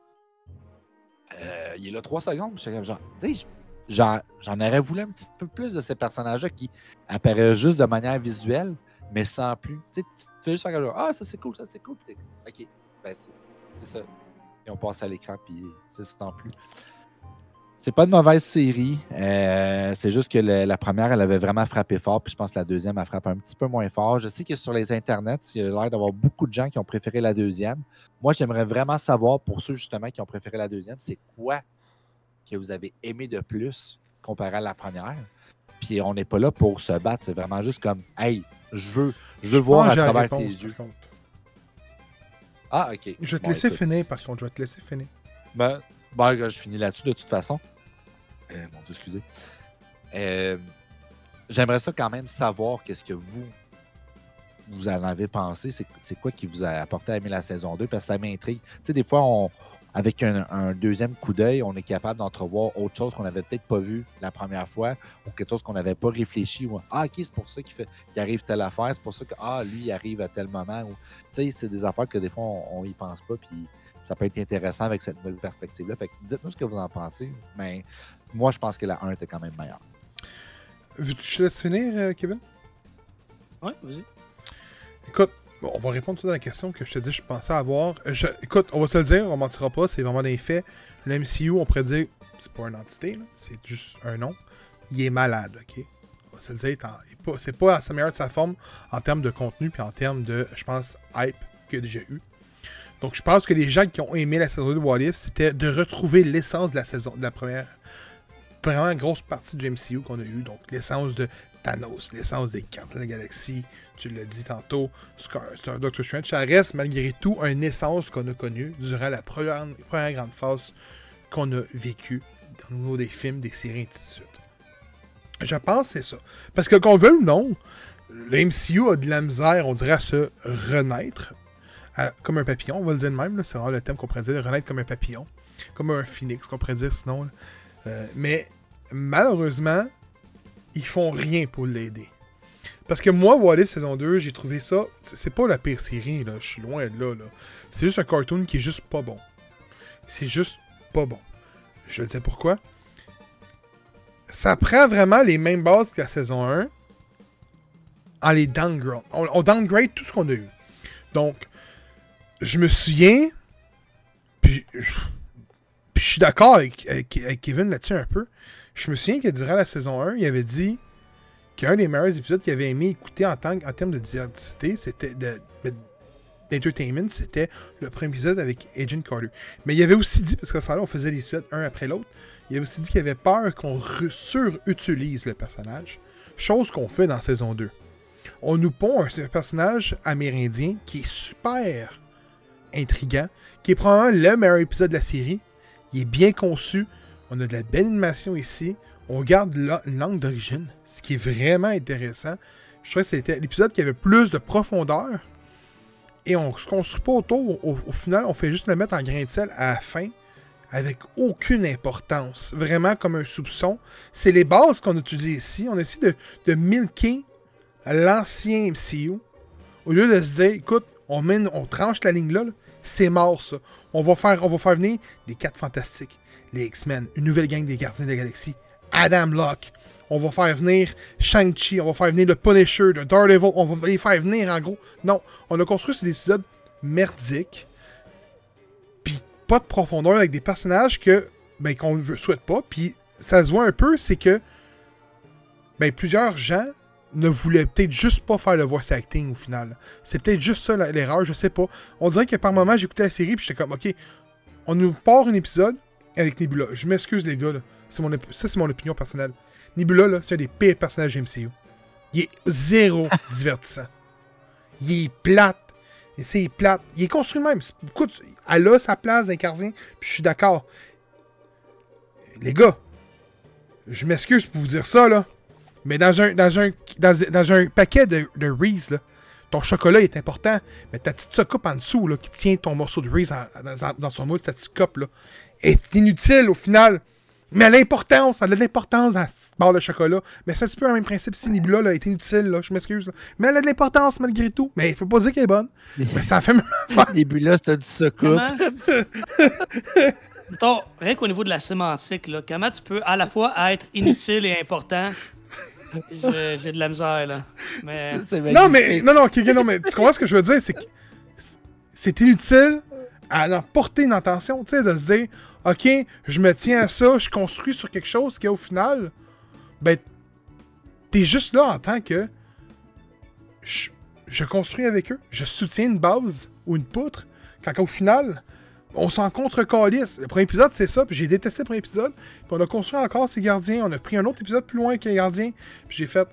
Euh, il est là trois secondes. Je suis genre, tu sais, j'en aurais voulu un petit peu plus de ces personnages-là qui apparaissent juste de manière visuelle, mais sans plus. Tu sais, tu fais juste faire Ah, ça c'est cool, ça c'est cool. Ok, ben c'est ça. Et on passe à l'écran, puis c'est sans plus. C'est pas une mauvaise série. Euh, c'est juste que la première, elle avait vraiment frappé fort, puis je pense que la deuxième, a frappé un petit peu moins fort. Je sais que sur les internets, il y a l'air d'avoir beaucoup de gens qui ont préféré la deuxième. Moi, j'aimerais vraiment savoir, pour ceux justement qui ont préféré la deuxième, c'est quoi que vous avez aimé de plus comparé à la première. Puis on n'est pas là pour se battre, c'est vraiment juste comme, hey, je veux, je veux voir à travers tes yeux. Ah, ok. Je vais te laisser finir, parce je vais te laisser finir. Ben, ben je finis là-dessus de toute façon. Euh, mon Dieu, excusez. Euh, j'aimerais ça quand même savoir qu'est-ce que vous, vous en avez pensé. C'est quoi qui vous a apporté à aimer la saison 2? Parce que ça m'intrigue. Tu sais, des fois, on, avec un, deuxième coup d'œil, on est capable d'entrevoir autre chose qu'on n'avait peut-être pas vu la première fois ou quelque chose qu'on n'avait pas réfléchi. Ou, ah, OK, c'est pour ça qu'il arrive telle affaire, c'est pour ça que ah, lui, il arrive à tel moment. Tu sais, c'est des affaires que des fois, on n'y pense pas. Puis ça peut être intéressant avec cette nouvelle perspective-là. dites-nous ce que vous en pensez. Mais moi, je pense que la 1 était quand même meilleure. Je te laisse finir, euh, Kevin? Oui, vas-y. Écoute, on va répondre tout à la question que je te dis, je pensais avoir. Écoute, on va se le dire, on mentira pas, c'est vraiment des faits. Le MCU, on pourrait dire, c'est pas une entité, c'est juste un nom. Il est malade, ok? On va se le dire, c'est pas à sa meilleure de sa forme en termes de contenu, puis en termes de, je pense, hype a déjà eu. Donc, je pense que les gens qui ont aimé la saison 2 de What c'était de retrouver l'essence de la saison, de la première, vraiment grosse partie du MCU qu'on a eu. Donc, l'essence de Thanos, l'essence des cartes de la galaxie, tu l'as dit tantôt, un Doctor Strange. Ça reste malgré tout une essence qu'on a connue durant la première, grande phase qu'on a vécue dans le niveau des films, des séries, tout de suite. Je pense que c'est ça. Parce que qu'on veut ou non, le MCU a de la misère, on dirait, à se renaître comme un papillon, on va le dire de même, c'est vraiment le thème qu'on pourrait dire, renaître comme un papillon, comme un phoenix qu'on pourrait dire sinon. Euh, mais malheureusement, ils font rien pour l'aider. Parce que moi, What saison 2, j'ai trouvé ça. C'est pas la pire série, là. Je suis loin de là, là. C'est juste un cartoon qui est juste pas bon. C'est juste pas bon. Je te dire pourquoi. Ça prend vraiment les mêmes bases que la saison 1 en les downgrade. on downgrade tout ce qu'on a eu. Donc, je me souviens, puis, je suis d'accord avec, Kevin là-dessus un peu. Je me souviens que durant la saison 1, il avait dit qu'un des meilleurs épisodes qu'il avait aimé écouter en, tant, en termes de diversité, c'était d'entertainment, c'était le premier épisode avec Agent Carter. Mais il avait aussi dit, parce que ça là, on faisait les épisodes un après l'autre, il avait aussi dit qu'il avait peur qu'on surutilise le personnage, chose qu'on fait dans saison 2. On nous pond un personnage amérindien qui est super intriguant, qui est probablement le meilleur épisode de la série. Il est bien conçu. On a de la belle animation ici. On garde la langue d'origine, ce qui est vraiment intéressant. Je trouvais que c'était l'épisode qui avait plus de profondeur. Et on se construit pas autour. Au, final, on fait juste le mettre en grain de sel à la fin, avec aucune importance. Vraiment comme un soupçon. C'est les bases qu'on utilise ici. On essaie de, de milker l'ancien MCU. Au lieu de se dire, écoute, on, tranche la ligne là, c'est mort ça. On va, faire, on va faire venir les 4 Fantastiques, les X-Men, une nouvelle gang des Gardiens de la Galaxie, Adam Locke. On va faire venir Shang-Chi, on va faire venir le Punisher, le Daredevil, on va les faire venir en gros. Non, on a construit cet épisode merdique, puis pas de profondeur avec des personnages que ben, qu'on ne souhaite pas. Puis ça se voit un peu, c'est que ben, plusieurs gens ne voulait peut-être juste pas faire le voice acting au final. C'est peut-être juste ça l'erreur, je sais pas. On dirait que par moment, j'écoutais la série puis j'étais comme, ok, on nous part un épisode avec Nebula. Je m'excuse les gars, là. Mon ça c'est mon opinion personnelle. Nebula, là, c'est un des pires personnages MCU. Il est zéro divertissant. Il est plate. Et c'est plate. Il est construit même. Écoute, elle a sa place d'un puis je suis d'accord. Les gars, je m'excuse pour vous dire ça, là. Mais dans un, dans un, dans, un paquet de, de Reese, ton chocolat est important, mais ta petite coupe en dessous, là, qui tient ton morceau de Reese dans, dans son moule, cette petite coupe, là, est inutile au final. Mais elle a l'importance, elle a de l'importance dans la petite barre de chocolat. Mais c'est un petit peu le même principe si Nebula là, est inutile, là, je m'excuse. Mais elle a de l'importance malgré tout. Mais il faut pas dire qu'elle est bonne. mais ça fait même Nebula, c'est du. Comment? Mettons, rien qu'au niveau de la sémantique, là, comment tu peux à la fois être inutile et important? J'ai de la misère, là. Mais Non, mais, non, non, non, mais tu comprends ce que je veux dire? C'est que c'est inutile à en porter une intention, tu sais, de se dire, ok, je me tiens à ça, je construis sur quelque chose qui, au final, ben, t'es juste là en tant que. Je, construis avec eux, je soutiens une base ou une poutre, quand au final, on s'en contre calisse. Le premier épisode, c'est ça, puis j'ai détesté le premier épisode, puis on a construit encore ces gardiens, on a pris un autre épisode plus loin que les gardiens, puis j'ai fait.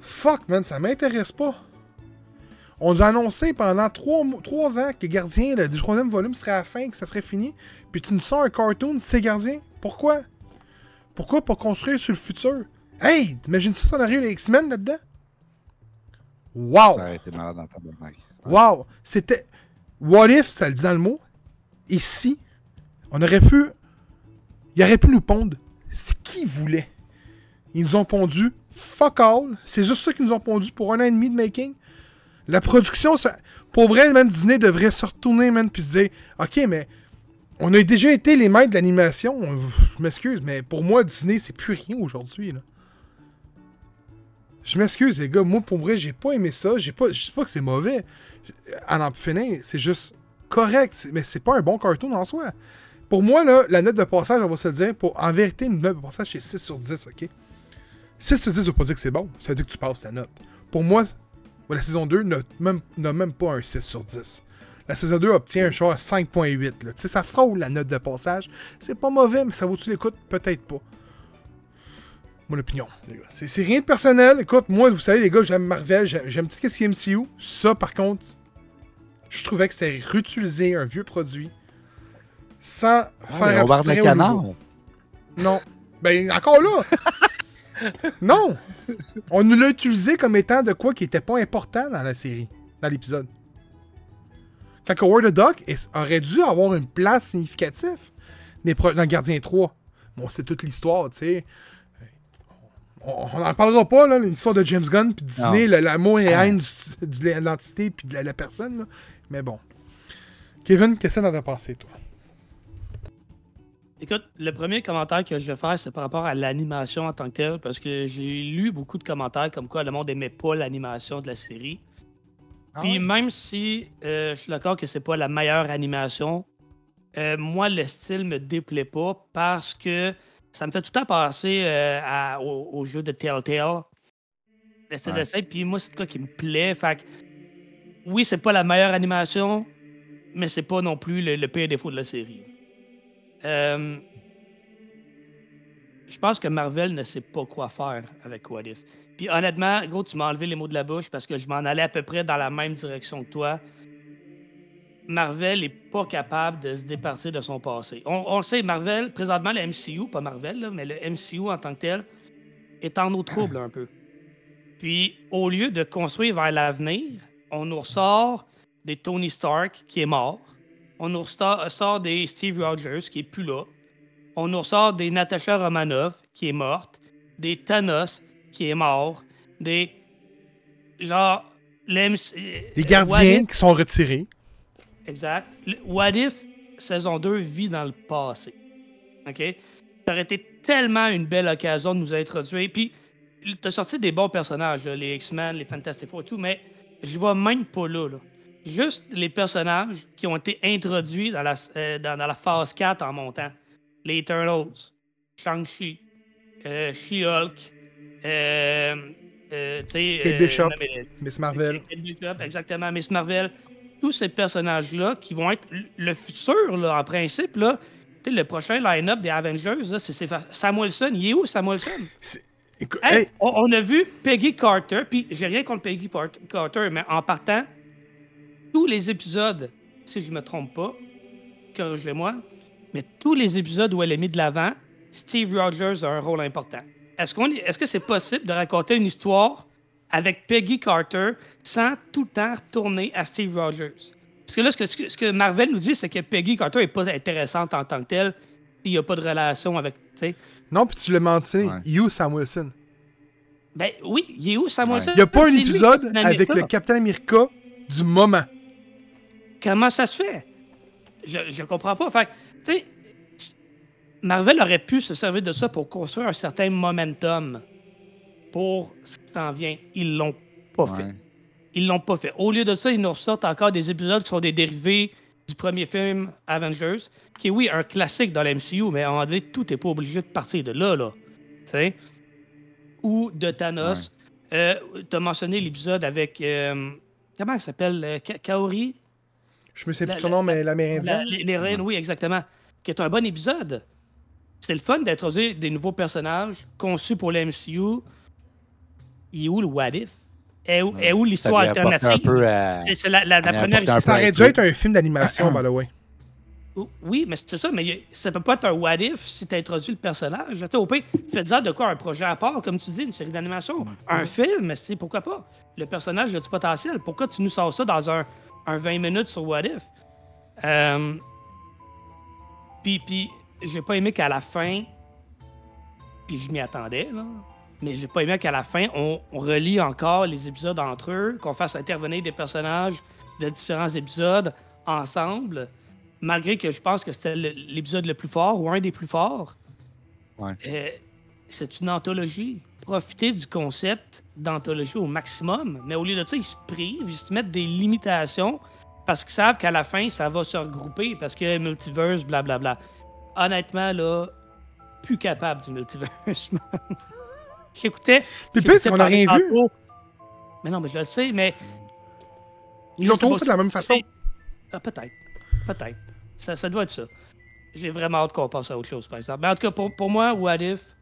Fuck, man, ça m'intéresse pas. On nous a annoncé pendant trois, ans que les gardiens, le du troisième volume serait à la fin, que ça serait fini. Puis tu nous sors un cartoon de ces gardiens. Pourquoi? Pourquoi pour construire sur le futur? Hey, t'imagines ça, on arrive les X-Men là-dedans? Wow! Ça aurait été malade dans ta. Wow! C'était. What if, ça le dit dans le mot. Ici, on aurait pu. Il aurait pu nous pondre ce qu'ils voulaient. Ils nous ont pondu fuck all. C'est juste ça qu'ils nous ont pondu pour un an et demi de making. La production, pour vrai, man, Disney devrait se retourner, man, puis se dire Ok, mais on a déjà été les maîtres de l'animation. On- Je m'excuse, mais pour moi, Disney, c'est plus rien aujourd'hui. Je m'excuse, les gars. Moi, pour vrai, j'ai pas aimé ça. J'ai pas... Je dis pas que c'est mauvais. À finir, c'est juste correct. Mais c'est pas un bon cartoon en soi. Pour moi, là, la note de passage, on va se dire, pour, en vérité, une note de passage, c'est 6 sur 10, ok? 6 sur 10, ça veut pas dire que c'est bon. Ça veut dire que tu passes ta note. Pour moi, la saison 2 n'a même, pas un 6 sur 10. La saison 2 obtient un genre 5.8. là. Tu sais, ça frôle la note de passage. C'est pas mauvais, mais ça vaut-tu l'écoute? Peut-être pas. Mon opinion, les gars. C'est, rien de personnel. Écoute, moi, vous savez, les gars, j'aime Marvel, j'aime, tout ce qui est MCU. Ça, par contre, je trouvais que c'était réutiliser un vieux produit sans Ah, faire le abstraire au canard. Non. Ben, encore là! Non! On nous l'a utilisé comme étant de quoi qui était pas important dans la série, dans l'épisode. Quand Howard the Duck aurait dû avoir une place significative dans Gardien 3. Bon, c'est toute l'histoire, tu sais. On on en parlera pas, là, l'histoire de James Gunn puis Disney, l'amour et Ah. haine du- de l'entité puis de la, la personne, là. Mais bon. Kevin, qu'est-ce que t'en as pensé, toi? Écoute, le premier commentaire que je vais faire, c'est par rapport à l'animation en tant que telle, parce que j'ai lu beaucoup de commentaires comme quoi le monde aimait pas l'animation de la série. Ah Puis même si euh, je suis d'accord que c'est pas la meilleure animation, euh, moi le style me déplaît pas parce que ça me fait tout le temps penser euh, à- au, au jeu de Telltale. Le style Ouais. de scène, puis moi c'est quoi qui me plaît. Fait que, oui, c'est pas la meilleure animation, mais c'est pas non plus le, le pire défaut de la série. Euh, je pense que Marvel ne sait pas quoi faire avec What If. Puis honnêtement, gros, tu m'as enlevé les mots de la bouche parce que je m'en allais à peu près dans la même direction que toi. Marvel est pas capable de se départir de son passé. On, sait, Marvel, présentement, le MCU, pas Marvel, mais le MCU en tant que tel, est en eau trouble un peu. Puis, au lieu de construire vers l'avenir, on nous ressort des Tony Stark qui est mort. On nous ressort, sort des Steve Rogers qui est plus là. On nous ressort des Natasha Romanoff qui est morte. Des Thanos qui est mort. Des. Genre. euh, gardiens qui sont retirés. Exact. Le- What If, saison 2, vit dans le passé. OK? Ça aurait été tellement une belle occasion de nous introduire. Puis, t'as sorti des bons personnages, là, les X-Men, les Fantastic Four et tout, mais je vois même pas là, là. Juste les personnages qui ont été introduits dans la, euh, dans, dans la phase 4 en montant. Les Eternals, Shang-Chi, euh, She-Hulk, euh, euh, Kate euh, Bishop. mais- Miss Marvel. Kate Bishop, exactement, Miss Marvel. Tous ces personnages-là qui vont être le futur, là, en principe, là. Le prochain line-up des Avengers, c'est Samuelson. Il est où, Samuelson? Hey, hey, on, on a vu Peggy Carter, puis j'ai rien contre Peggy Carter, mais en partant, tous les épisodes, si je me trompe pas, corrigez-moi, mais tous les épisodes où elle est mise de l'avant, Steve Rogers a un rôle important. Est-ce qu'on, est- est-ce que c'est possible de raconter une histoire avec Peggy Carter sans tout le temps retourner à Steve Rogers? Parce que là, ce que, ce que Marvel nous dit, c'est que Peggy Carter n'est pas intéressante en tant que telle s'il n'y a pas de relation avec. Non, puis tu l'as menti, Ouais. You Sam Wilson? Ben oui, il est où Sam Wilson? Il n'y a pas un épisode Captain avec le Captain America du moment. Comment ça se fait? Je, je comprends pas. Fait que, tu sais, Marvel aurait pu se servir de ça pour construire un certain momentum pour ce qui s'en vient. Ils l'ont pas fait. Ils l'ont pas fait. Au lieu de ça, ils nous ressortent encore des épisodes qui sont des dérivés du premier film Avengers, qui est, oui, un classique dans l'MCU, mais moment donné, tout n'est pas obligé de partir de là, là. Tu sais? Ou de Thanos. Euh, tu as mentionné l'épisode avec. euh, comment elle s'appelle? Euh, Ka- Kaori? Je me sais plus La- de son la- nom, mais la- l'amérindien. les, les reines, oui, exactement. Qui est un bon épisode. C'était le fun d'introduire des nouveaux personnages conçus pour le MCU. Il est où le What If? Est où, où Ça l'histoire alternative? un peu à- C'est la, la- la première histoire. Ça aurait dû être un film d'animation, by the way. Oui, mais c'est ça, mais ça peut pas être un what if si tu introduis le personnage. Tu sais, au pire, fais-en de quoi un projet à part, comme tu dis, une série d'animation, un film, c'est pourquoi pas? Le personnage a du potentiel. Pourquoi tu nous sors ça dans un, un 20 minutes sur what if? Euh, puis, puis j'ai pas aimé qu'à la fin, puis je m'y attendais, là, mais j'ai pas aimé qu'à la fin, on, on relie encore les épisodes entre eux, qu'on fasse intervenir des personnages de différents épisodes ensemble, malgré que je pense que c'était le- l'épisode le plus fort ou un des plus forts. Ouais. Euh, c'est une anthologie. Profiter du concept d'anthologie au maximum, mais au lieu de ça, ils se privent, ils se mettent des limitations parce qu'ils savent qu'à la fin, ça va se regrouper parce que multiverse, blablabla. Honnêtement, là, plus capable du multiverse. man. J'écoutais. Puis qu'on n'a rien vu? Mais non, mais je le sais, mais. Ils l'ont toujours fait de la même façon. Ah, peut-être. Peut-être. Ça, ça doit être ça. J'ai vraiment hâte qu'on passe à autre chose, par exemple. Mais en tout cas, pour, pour moi, What If,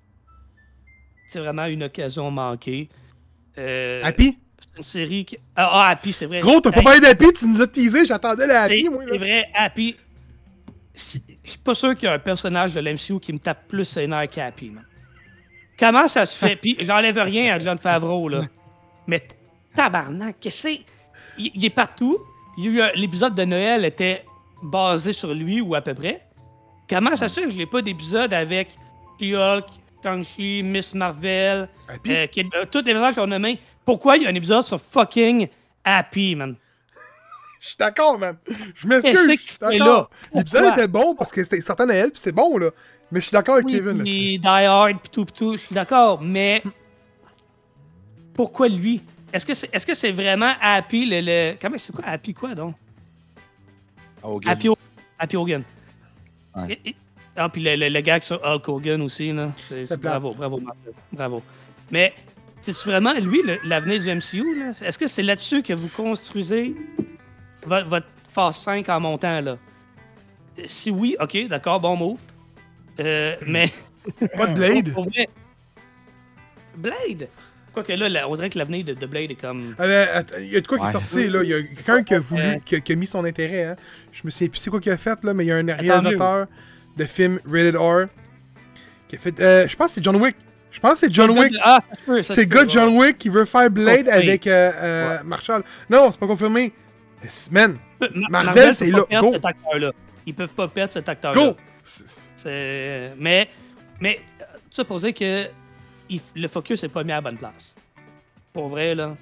c'est vraiment une occasion manquée. Euh, Happy? c'est une série qui. Ah, ah, Happy, c'est vrai. Gros, t'as pas parlé d'Happy, tu nous as teasé, j'attendais la Happy, moi. c'est vrai, Happy. Je suis pas sûr qu'il y a un personnage de l'MCU qui me tape plus ses nerfs qu'Happy. man. Comment ça se fait? Puis j'enlève rien à John Favreau, là. Mais tabarnak, qu'est-ce que c'est? Il, il est partout. L'épisode de Noël était basé sur lui ou à peu près. Comment ça se fait que je n'ai pas d'épisode avec She-Hulk, Shang-Chi, Miss Marvel, Happy? euh, qui- euh, tous les personnages qu'on a nommés? Pourquoi il y a un épisode sur fucking Happy, man? Je suis d'accord, man. Je m'excuse, je suis d'accord. L'épisode était bon parce que c'était sorti à Noël, puis c'est bon, là. Mais je suis d'accord avec Oui, Kevin puis Die Hard, puis tout, puis tout, je suis d'accord, mais pourquoi lui? Est-ce que c'est est -ce c'est vraiment Happy le, le- Comment c'est quoi Happy quoi donc? Hogan. Happy, Happy Hogan. Ouais. Ah, puis le, le, le gag sur Hulk Hogan aussi, là. C'est- c'est- bravo, bravo. Bravo. Mais c'est-tu vraiment lui l'avenir du MCU, là? Est-ce que c'est là-dessus que vous construisez vo- votre phase 5 en montant, là? Si oui, ok, d'accord, bon move. Euh, mais. Pas de Blade? Pour vrai. Blade? Quoique là, là, on dirait que l'avenir de, de Blade est comme. Euh, attends, Il y a de quoi qui est sorti, là. Il y a quelqu'un qui a voulu, Euh. qui a, qui a mis son intérêt, hein. Je me sais plus c'est quoi qu'il a fait, là, mais il y a un réalisateur de film Rated R qui a fait. euh, je pense que c'est John Wick. Je pense que c'est John Wick. Ah, C'est le gars de John Wick qui veut faire Blade Confirmé. avec euh, euh, Marshall. Non, c'est pas confirmé. Mais, Man, Marvel, c'est pas là. perdre Go. cet acteur-là. Ils peuvent pas perdre cet acteur-là. go! Mais, mais dire que il- le focus n'est pas mis à la bonne place. Pour vrai, là.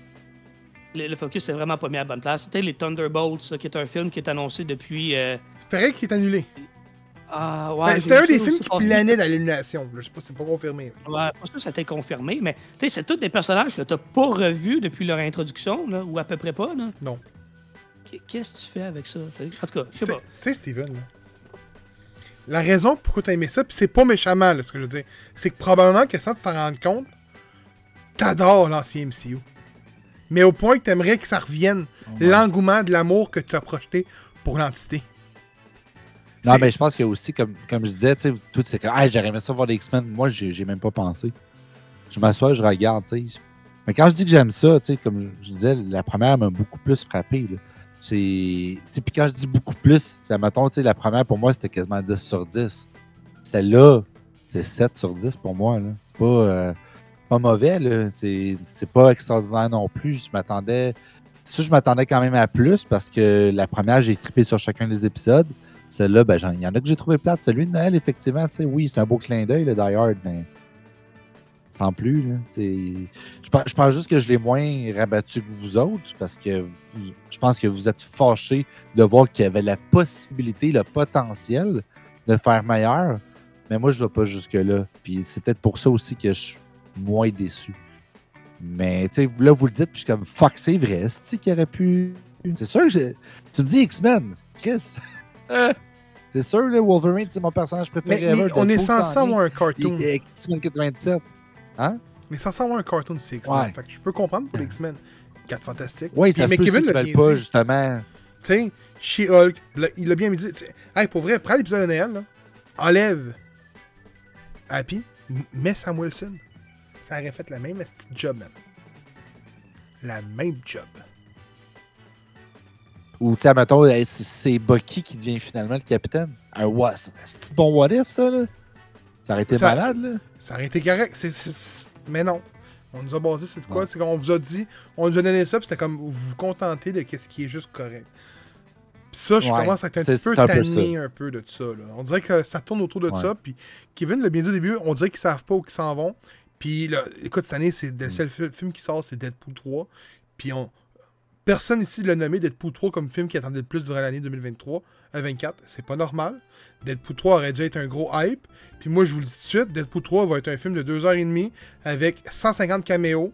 Le, le focus n'est vraiment pas mis à la bonne place. C'était les Thunderbolts, là, qui est un film qui est annoncé depuis. euh, pareil qu'il est annulé. Ah, ouais. Ben, C'était un des films qui planait l'annulation. Je sais pas, c'est pas confirmé. Ouais, pas sûr que ça a été confirmé, mais tu sais, c'est tous des personnages que tu n'as pas revus depuis leur introduction, là, ou à peu près pas. Là. Non. Qu- Qu'est-ce que tu fais avec ça? tu? En tout cas, je sais Tu pas. sais, Steven, là. La raison pourquoi t'as aimé ça, pis c'est pas méchamment, là, ce que je veux dire, c'est que probablement que sans te t'en rendre compte, t'adores l'ancien MCU. Mais au point que t'aimerais que ça revienne, Ouais. l'engouement de l'amour que tu as projeté pour l'entité. Non, mais je pense qu'il y a aussi, comme, comme je disais, tout c'est comme, ah, j'aurais aimé ça voir des X-Men. Moi, j'ai même pas pensé. Je m'assois, je regarde, tu sais. Mais quand je dis que j'aime ça, tu sais, comme je, je disais, la première m'a beaucoup plus frappé. C'est. Puis quand je dis beaucoup plus, c'est, mettons, tu sais, la première pour moi, c'était quasiment 10 sur 10. Celle-là, c'est 7 sur 10 pour moi, là. C'est pas. euh, pas mauvais, là. C'est c'est pas extraordinaire non plus. Je m'attendais. Ça, je m'attendais quand même à plus parce que la première, j'ai trippé sur chacun des épisodes. Celle-là, ben, il y en a que j'ai trouvé plate. Celui de Noël, effectivement, tu sais, oui, c'est un beau clin d'œil, le Die Hard, mais sans plus. Là. Je, pense, je pense juste que je l'ai moins rabattu que vous autres parce que je pense que vous êtes fâchés de voir qu'il y avait la possibilité, le potentiel de faire meilleur. Mais moi, je ne vais pas jusque-là. Puis c'est peut-être pour ça aussi que je suis moins déçu. Mais là, vous le dites, puis je suis comme fuck, c'est vrai, c'est qui aurait pu? C'est sûr que tu me dis X-Men, Chris. C'est sûr, là, Wolverine, c'est mon personnage préféré. Mais, mais on est censé c'en avoir un cartoon. X-Men 97. On est censé avoir un cartoon, c'est X-Men. Ouais. Fait que je peux comprendre pour les X-Men. 4 fantastiques. Oui, ça Mais se Kevin l'a bien pas, dit. justement. Tu sais, She-Hulk, il a bien dit. Hey, pour vrai, prends l'épisode de Noël, là. Enlève Happy, mets Sam Wilson. Ça aurait fait la même petite job, man. La même job. Ou, tu sais, mettons, c'est- Bucky qui devient finalement le capitaine. Un what? C'est un bon what if, ça, là? Ça aurait été Ça- malade, là? Ça aurait été correct. Mais non. On nous a basé sur quoi? Ouais. C'est qu'on vous a dit, on nous a donné ça, puis c'était comme vous vous contentez de ce qui est juste correct. Puis ça, je Ouais, commence à être un petit peu c'est un peu tanné un peu de ça. là. On dirait que ça tourne autour de Ouais. ça. Puis Kevin l'a bien dit au début, on dirait qu'ils savent pas où ils s'en vont. Puis là, écoute, cette année, c'est Mm. le seul fi- film qui sort, c'est Deadpool 3. Puis on. Personne ici l'a nommé Deadpool 3 comme film qui attendait le plus durant l'année 2023, euh, 24. C'est pas normal. Deadpool 3 aurait dû être un gros hype. Puis moi, je vous le dis tout de suite, Deadpool 3 va être un film de 2h30 avec 150 caméos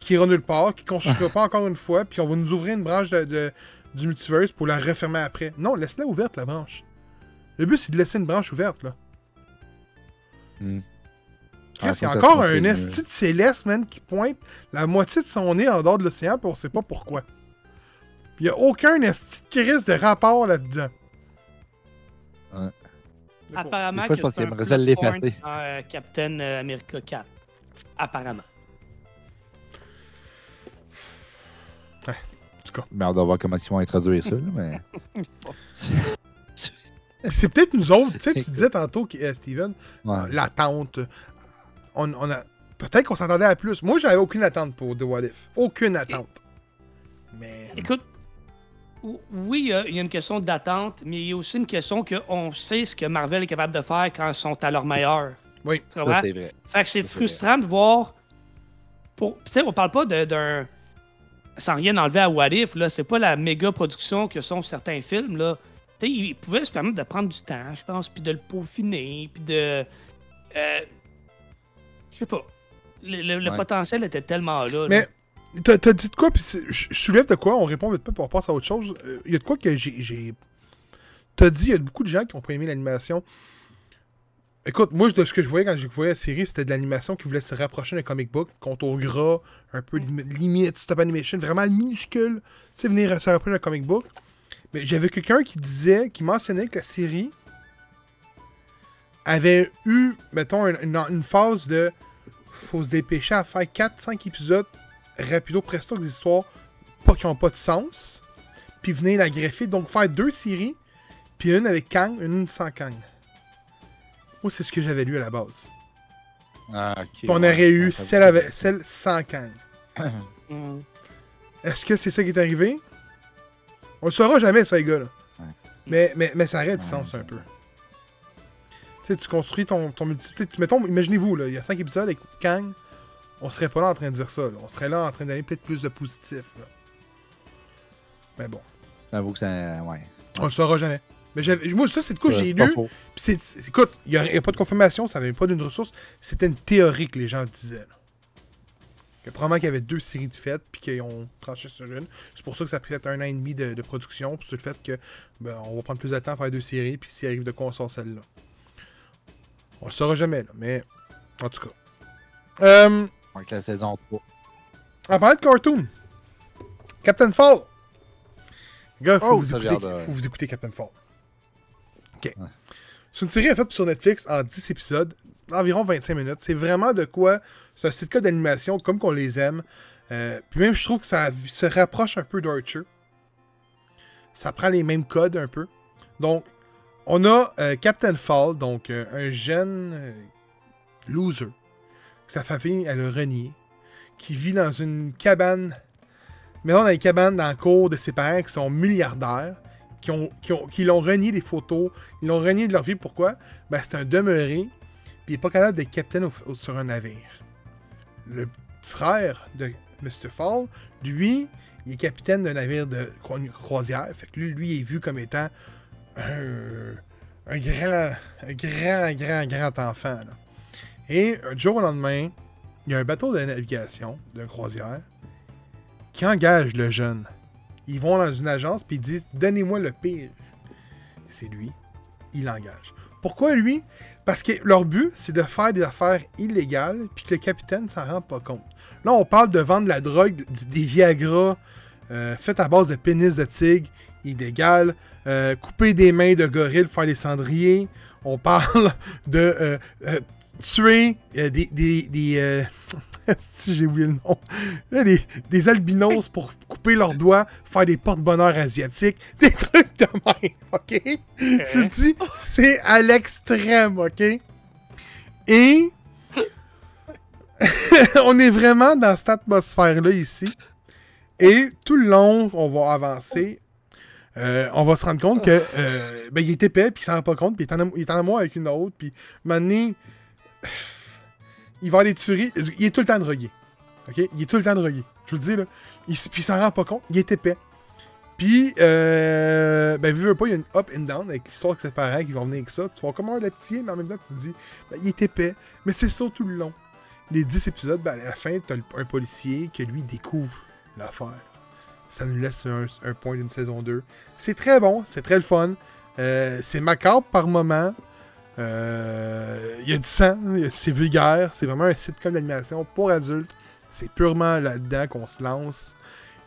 qui ira nulle part, qui ne construira pas encore une fois, puis on va nous ouvrir une branche de, de- du multiverse pour la refermer après. Non, laisse-la ouverte, la branche. Le but, c'est de laisser une branche ouverte, là. Hmm. Ah, il y a encore un esti de céleste, man, qui pointe la moitié de son nez en dehors de l'océan, puis on sait pas pourquoi. Il n'y a aucun esti de crise de rapport là-dedans. Ouais. Apparemment, fois, je que pense c'est qu'il un aimerait ça l'effacer. euh, Captain euh, America 4. Apparemment. En tout cas. Mais on doit voir comment ils vont introduire ça, là, mais. C'est peut-être nous autres, tu sais, tu disais tantôt, euh, Steven, Ouais. l'attente. On, on a... Peut-être qu'on s'entendait à plus. Moi, j'avais aucune attente pour The What If. Aucune attente. Mais. Écoute, ou- oui, il y a- il y, a une question d'attente, mais il y a aussi une question qu'on sait ce que Marvel est capable de faire quand ils sont à leur meilleur. Oui. C'est vrai. Fait que c'est Ça, c'est frustrant de voir. Pour... Tu sais, on parle pas de- d'un. Sans rien enlever à What If, là, c'est pas la méga production que sont certains films, là. Tu sais, ils pouvaient se permettre de prendre du temps, je pense, puis de le peaufiner, puis de. euh, Je sais pas. Le, le- le Ouais. potentiel était tellement là. Mais t'as dit de quoi, puis je je soulève de quoi, on répond vite pas, puis on passe à autre chose. Euh, Il y a de quoi que j'ai-. T'as dit, il y a beaucoup de gens qui ont pas aimé l'animation. Écoute, moi, de ce que je voyais quand j'ai voyais la série, c'était de l'animation qui voulait se rapprocher d'un comic book, contour gras, un peu limi- limite, stop animation, vraiment minuscule. Tu sais, venir se rapprocher d'un comic book. Mais j'avais quelqu'un qui disait, qui mentionnait que la série avait eu, mettons, une, une- une phase de faut se dépêcher à faire 4-5 épisodes rapido presto des histoires pas qui n'ont pas de sens, puis venir la greffer, donc faire deux séries, puis une avec Kang, une sans Kang. Moi, c'est ce que j'avais lu à la base. Ah, ok. Puis on ouais. aurait eu celle, avec, celle sans Kang. Mm. Est-ce que c'est ça qui est arrivé? On le saura jamais, ça, les gars. Là. Ouais. Mais, mais, mais ça aurait du sens un peu. Tu sais, tu construis ton, ton multi... tu sais, Mettons, imaginez-vous, il y a 5 épisodes avec Kang, on serait pas là en train de dire ça. là. On serait là en train d'aller peut-être plus de positif. là. Mais bon, J'avoue que c'est. Ouais. on le saura jamais. Mais moi, ça, c'est de quoi Ça, j'ai lu. faux. Puis écoute, il n'y a, pas de confirmation, ça n'avait pas d'une ressource. C'était une théorie que les gens disaient. Là. Que probablement qu'il y avait deux séries de fêtes, puis qu'ils ont tranché sur une. C'est pour ça que ça a pris peut-être un an et demi de, de production, puis sur le fait que ben, on va prendre plus de temps à faire deux séries, puis s'il arrive de quoi on sort celle-là. On le saura jamais, là, mais en tout cas. Euh, Avec la saison 3. en parlant de cartoon, Captain Fall. Les gars, faut, Oh, vous, écouter, de- faut vous écouter Captain Fall. Ok. Ouais. C'est une série faite sur Netflix en 10 épisodes, environ 25 minutes. C'est vraiment de quoi. C'est un sitcom d'animation comme qu'on les aime. Euh, puis même, je trouve que ça se rapproche un peu d'Archer. Ça prend les mêmes codes un peu. Donc, on a euh, Captain Fall, donc euh, un jeune euh, loser que sa famille, elle a renié, qui vit dans une cabane, mais dans une cabane dans le cours de ses parents qui sont milliardaires, qui, ont, l'ont renié des photos, ils l'ont renié de leur vie. Pourquoi? Ben, c'est un demeuré, puis il n'est pas capable d'être capitaine sur un navire. Le frère de Mr. Fall, lui, il est capitaine d'un navire de cro- croisière. Fait que lui, lui, est vu comme étant un, un grand, grand, grand, grand enfant. Et un jour au lendemain, il y a un bateau de navigation, d'une croisière, qui engage le jeune. Ils vont dans une agence puis ils disent Donnez-moi le pire. C'est lui. Il l'engage. Pourquoi lui? Parce que leur but, c'est de faire des affaires illégales puis que le capitaine s'en rend pas compte. Là, on parle de vendre de la drogue, des Viagra euh, faites à base de pénis de tigre, illégal. Euh, couper des mains de gorilles, faire des cendriers. On parle de euh, euh, tuer euh, des. des, des, si j'ai oublié le nom. Des, des albinos pour couper leurs doigts, faire des porte-bonheur asiatiques. Des trucs de même, ok? Je vous dis, c'est à l'extrême, ok? Et. on est vraiment dans cette atmosphère-là ici. Et tout le long, on va avancer. Euh, on va se rendre compte que euh, ben, il est épais, puis il s'en rend pas compte, puis il est en, amour avec une autre, puis maintenant, il va aller tuer. Il est tout le temps drogué. OK? Il est tout le temps drogué. Je vous le dis, là. Il, puis il s'en rend pas compte. Il est épais. Puis, euh, ben, vu pas, il y a une up and down avec l'histoire que ses parents qui vont venir avec ça. Tu vois comment un petit, mais en même temps, tu te dis, ben, il est épais. Mais c'est ça tout le long. Les 10 épisodes, ben, à la fin, t'as le- un policier que lui découvre l'affaire. Ça nous laisse un, un point d'une saison 2. C'est très bon, c'est très le fun. Euh, c'est macabre par moment. Euh, Il y a du sang, c'est vulgaire. C'est vraiment un sitcom d'animation pour adultes. C'est purement là-dedans qu'on se lance.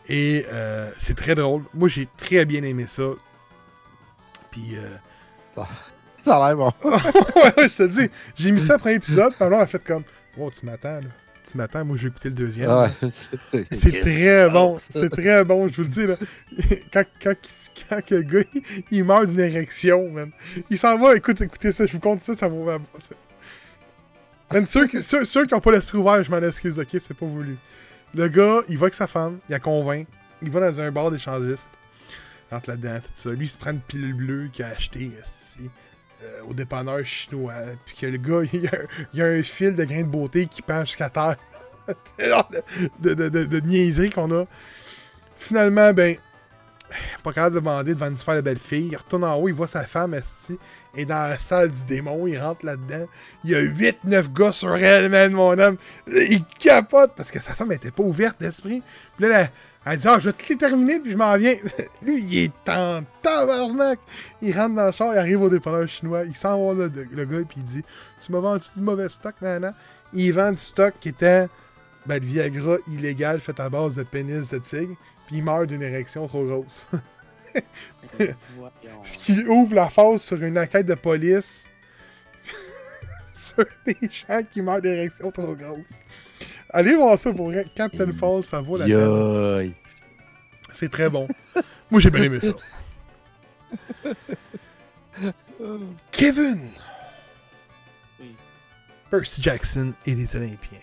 Et euh, c'est très drôle. Moi, j'ai très bien aimé ça. Puis, euh, Ça a l'air bon. ouais, je te dis, j'ai mis ça après épisode. Puis alors, elle a fait comme, oh, tu m'attends, là. Tu m'attends, moi, j'ai écouté le deuxième. Ouais, C'est très bon, c'est très bon, je vous le dis là. Quand, quand, quand le gars il, meurt d'une érection, man. Il s'en va, écoute, écoutez ça, je vous compte ça, ça va. ça- Man, ceux, qui- ceux, ceux qui n'ont pas l'esprit ouvert, je m'en excuse, ok, c'est pas voulu. Le gars, il va avec sa femme, il la convainc, il va dans un bar d'échangistes, il rentre là-dedans, tout ça. Lui, il se prend une pilule bleue qu'il a acheté esti, euh, au dépanneur chinois, puis que le gars, il y, a, un fil de grain de beauté qui pend jusqu'à terre. De, de, de, niaiserie qu'on a. Finalement, ben, pas capable de demander devant une super belle fille. Il retourne en haut, il voit sa femme esti, et dans la salle du démon, il rentre là-dedans. Il y a 8-9 gars sur elle, man, mon homme. Il capote parce que sa femme était pas ouverte d'esprit. Puis là, elle, elle dit Ah, je vais te les terminer, puis je m'en viens. Lui, il est en tabarnak. Il rentre dans le char, il arrive au dépanneur chinois. Il s'en va le, le gars, puis il dit Tu m'as vendu du mauvais stock, nana. Il vend du stock qui était ben, le Viagra illégal fait à base de pénis de tigre, puis il meurt d'une érection trop grosse. Ce qui ouvre la face sur une enquête de police sur des gens qui meurent d'érection trop grosse. Allez voir ça pour vrai. Captain Falls, ça vaut la peine. Yoï. C'est très bon. Moi, j'ai bien aimé ça. Kevin! Oui. Percy Jackson et les Olympiens.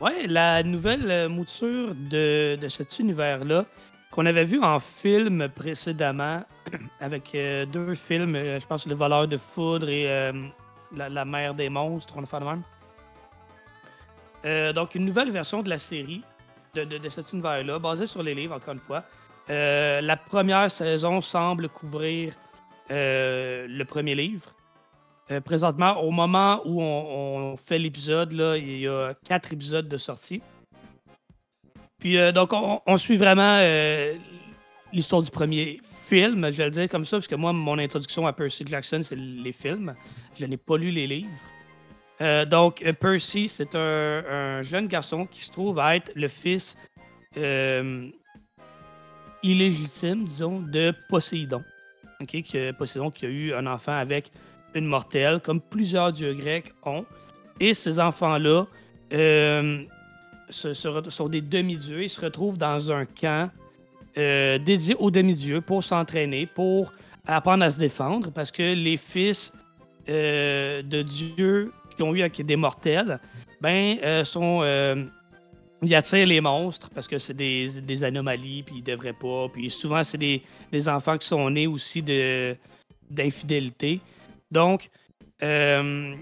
Ouais, la nouvelle mouture de, de cet univers-là, qu'on avait vu en film précédemment, avec euh, deux films, euh, je pense Le voleur de foudre et euh, la, la mère des monstres, on a fait de même. Euh, donc, une nouvelle version de la série de, de- cet univers-là, basée sur les livres, encore une fois. Euh, la première saison semble couvrir euh, le premier livre. Présentement, au moment où on, fait l'épisode, il y a quatre épisodes de sortie. Puis donc, on, on suit vraiment l'histoire du premier film, je vais le dire comme ça, parce que moi, mon introduction à Percy Jackson, c'est les films. Je n'ai pas lu les livres. Euh, donc, euh, Percy, c'est un, un jeune garçon qui se trouve à être le fils euh, illégitime, disons, de Poséidon. OK, que Poséidon qui a eu un enfant avec une mortelle, comme plusieurs dieux grecs ont. Et ces enfants-là sont des demi-dieux et se retrouvent dans un camp dédié aux demi-dieux pour s'entraîner, pour apprendre à se défendre, parce que les fils de Dieu qu'ils ont eu avec des mortels, ben, euh, sont. euh, ils attirent les monstres parce que c'est des, des anomalies, puis ils devraient pas. Puis souvent, c'est des, des enfants qui sont nés aussi de d'infidélité. Donc, euh,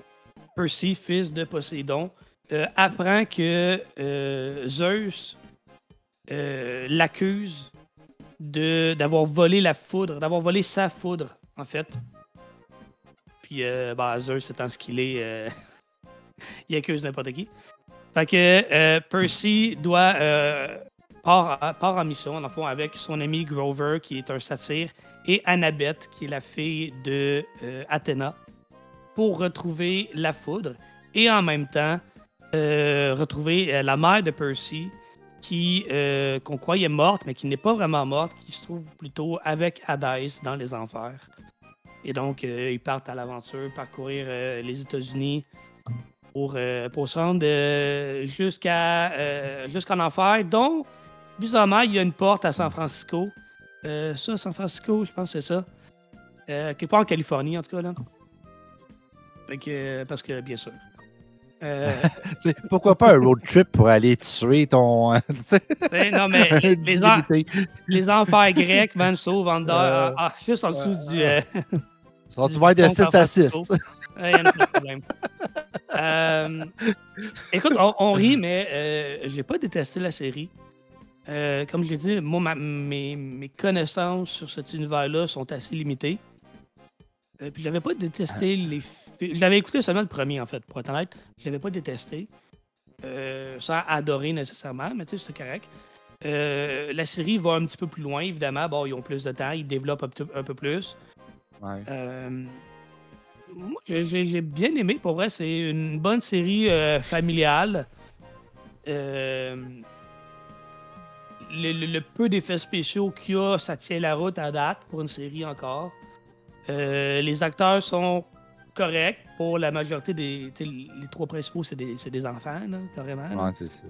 Percy, fils de Poséidon, euh, apprend que Zeus l'accuse d'avoir volé la foudre, d'avoir volé sa foudre, en fait. Puis, euh, bah, Zeus étant ce qu'il est, euh, il accuse n'importe qui. Fait que euh, Percy doit euh, part, en mission, avec son ami Grover, qui est un satyre, et Annabeth, qui est la fille de Athéna, pour retrouver la foudre et en même temps retrouver la mère de Percy, qui euh, qu'on croyait morte, mais qui n'est pas vraiment morte, qui se trouve plutôt avec Hadès dans les enfers. Et donc, euh, ils partent à l'aventure, parcourir euh, les États-Unis pour, euh, pour se rendre jusqu'à jusqu'en enfer, dont, bizarrement, il y a une porte à San Francisco. Ça, San Francisco, je pense que c'est ça. Quelque part en Californie, en tout cas. Là. Fait que, parce que, bien sûr. Euh, pourquoi pas un road trip pour aller tuer ton. non, mais les, en- enfers grecs, man, sauvent en Euh, ah, juste en dessous du. Euh, Ça, tu vas être de Bon, 6 à San 6. Francisco. Ouais, y en a pas de problème. Euh, écoute, on, on rit, mais euh, j'ai pas détesté la série. Euh, comme je l'ai dit, moi, ma- mes, mes connaissances sur cet univers-là sont assez limitées. Euh, puis j'avais pas détesté les films. J'avais écouté seulement le premier, en fait, pour être honnête. Je l'avais pas détesté. Euh, sans adorer nécessairement, mais tu sais, c'est correct. Euh, la série va un petit peu plus loin, évidemment. Bon, ils ont plus de temps, ils développent un peu plus. Ouais. Euh, moi, j'ai- bien aimé. Pour vrai, c'est une bonne série euh, familiale. Euh, le, le- le peu d'effets spéciaux qu'il y a, ça tient la route à date pour une série encore. Les acteurs sont corrects pour la majorité des. Les trois principaux, c'est des, enfants, là, carrément. là. Ouais, c'est ça.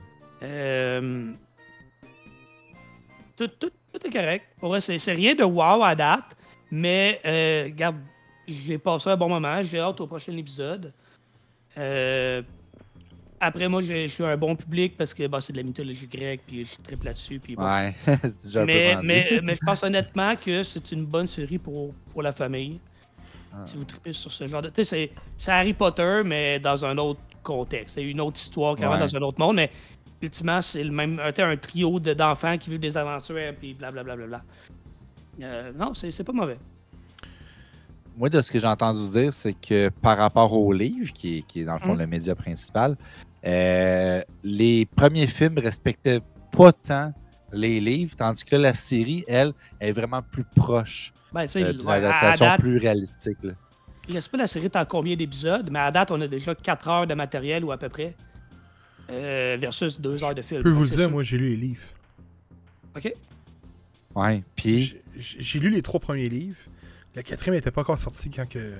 Tout, tout- tout est correct. Pour vrai, c'est c'est rien de wow à date, mais euh, regarde, j'ai passé un bon moment. J'ai hâte au prochain épisode. Euh, après, moi, je suis un bon public parce que bah, c'est de la mythologie grecque, puis je triple là-dessus. Puis bon. Ouais, déjà un peu mais, mais, mais je pense honnêtement que c'est une bonne série pour, pour la famille. Ah. Si vous tripez sur ce genre de. Tu sais, c'est- Harry Potter, mais dans un autre contexte. C'est une autre histoire, carrément Ouais. dans un autre monde. Mais ultimement, c'est le même. Un, un trio de- d'enfants qui vivent des aventures, puis blablabla. Bla, bla, bla. Euh, non, c'est pas mauvais. Moi, de ce que j'ai entendu dire, c'est que par rapport au livre, qui est, qui est dans le fond Mhm. le média principal, euh, les premiers films respectaient pas tant les livres, tandis que là, la série, elle, est vraiment plus proche Ben, euh, d'une adaptation date, plus réalistique. là. Je sais pas la série est en combien d'épisodes, mais à date, on a déjà 4 heures de matériel ou à peu près. euh, versus 2 heures de film. Je peux vous le dire, sûr. moi, j'ai lu les livres. OK. Ouais, puis J'ai- lu les trois premiers livres. Le quatrième n'était pas encore sorti quand que.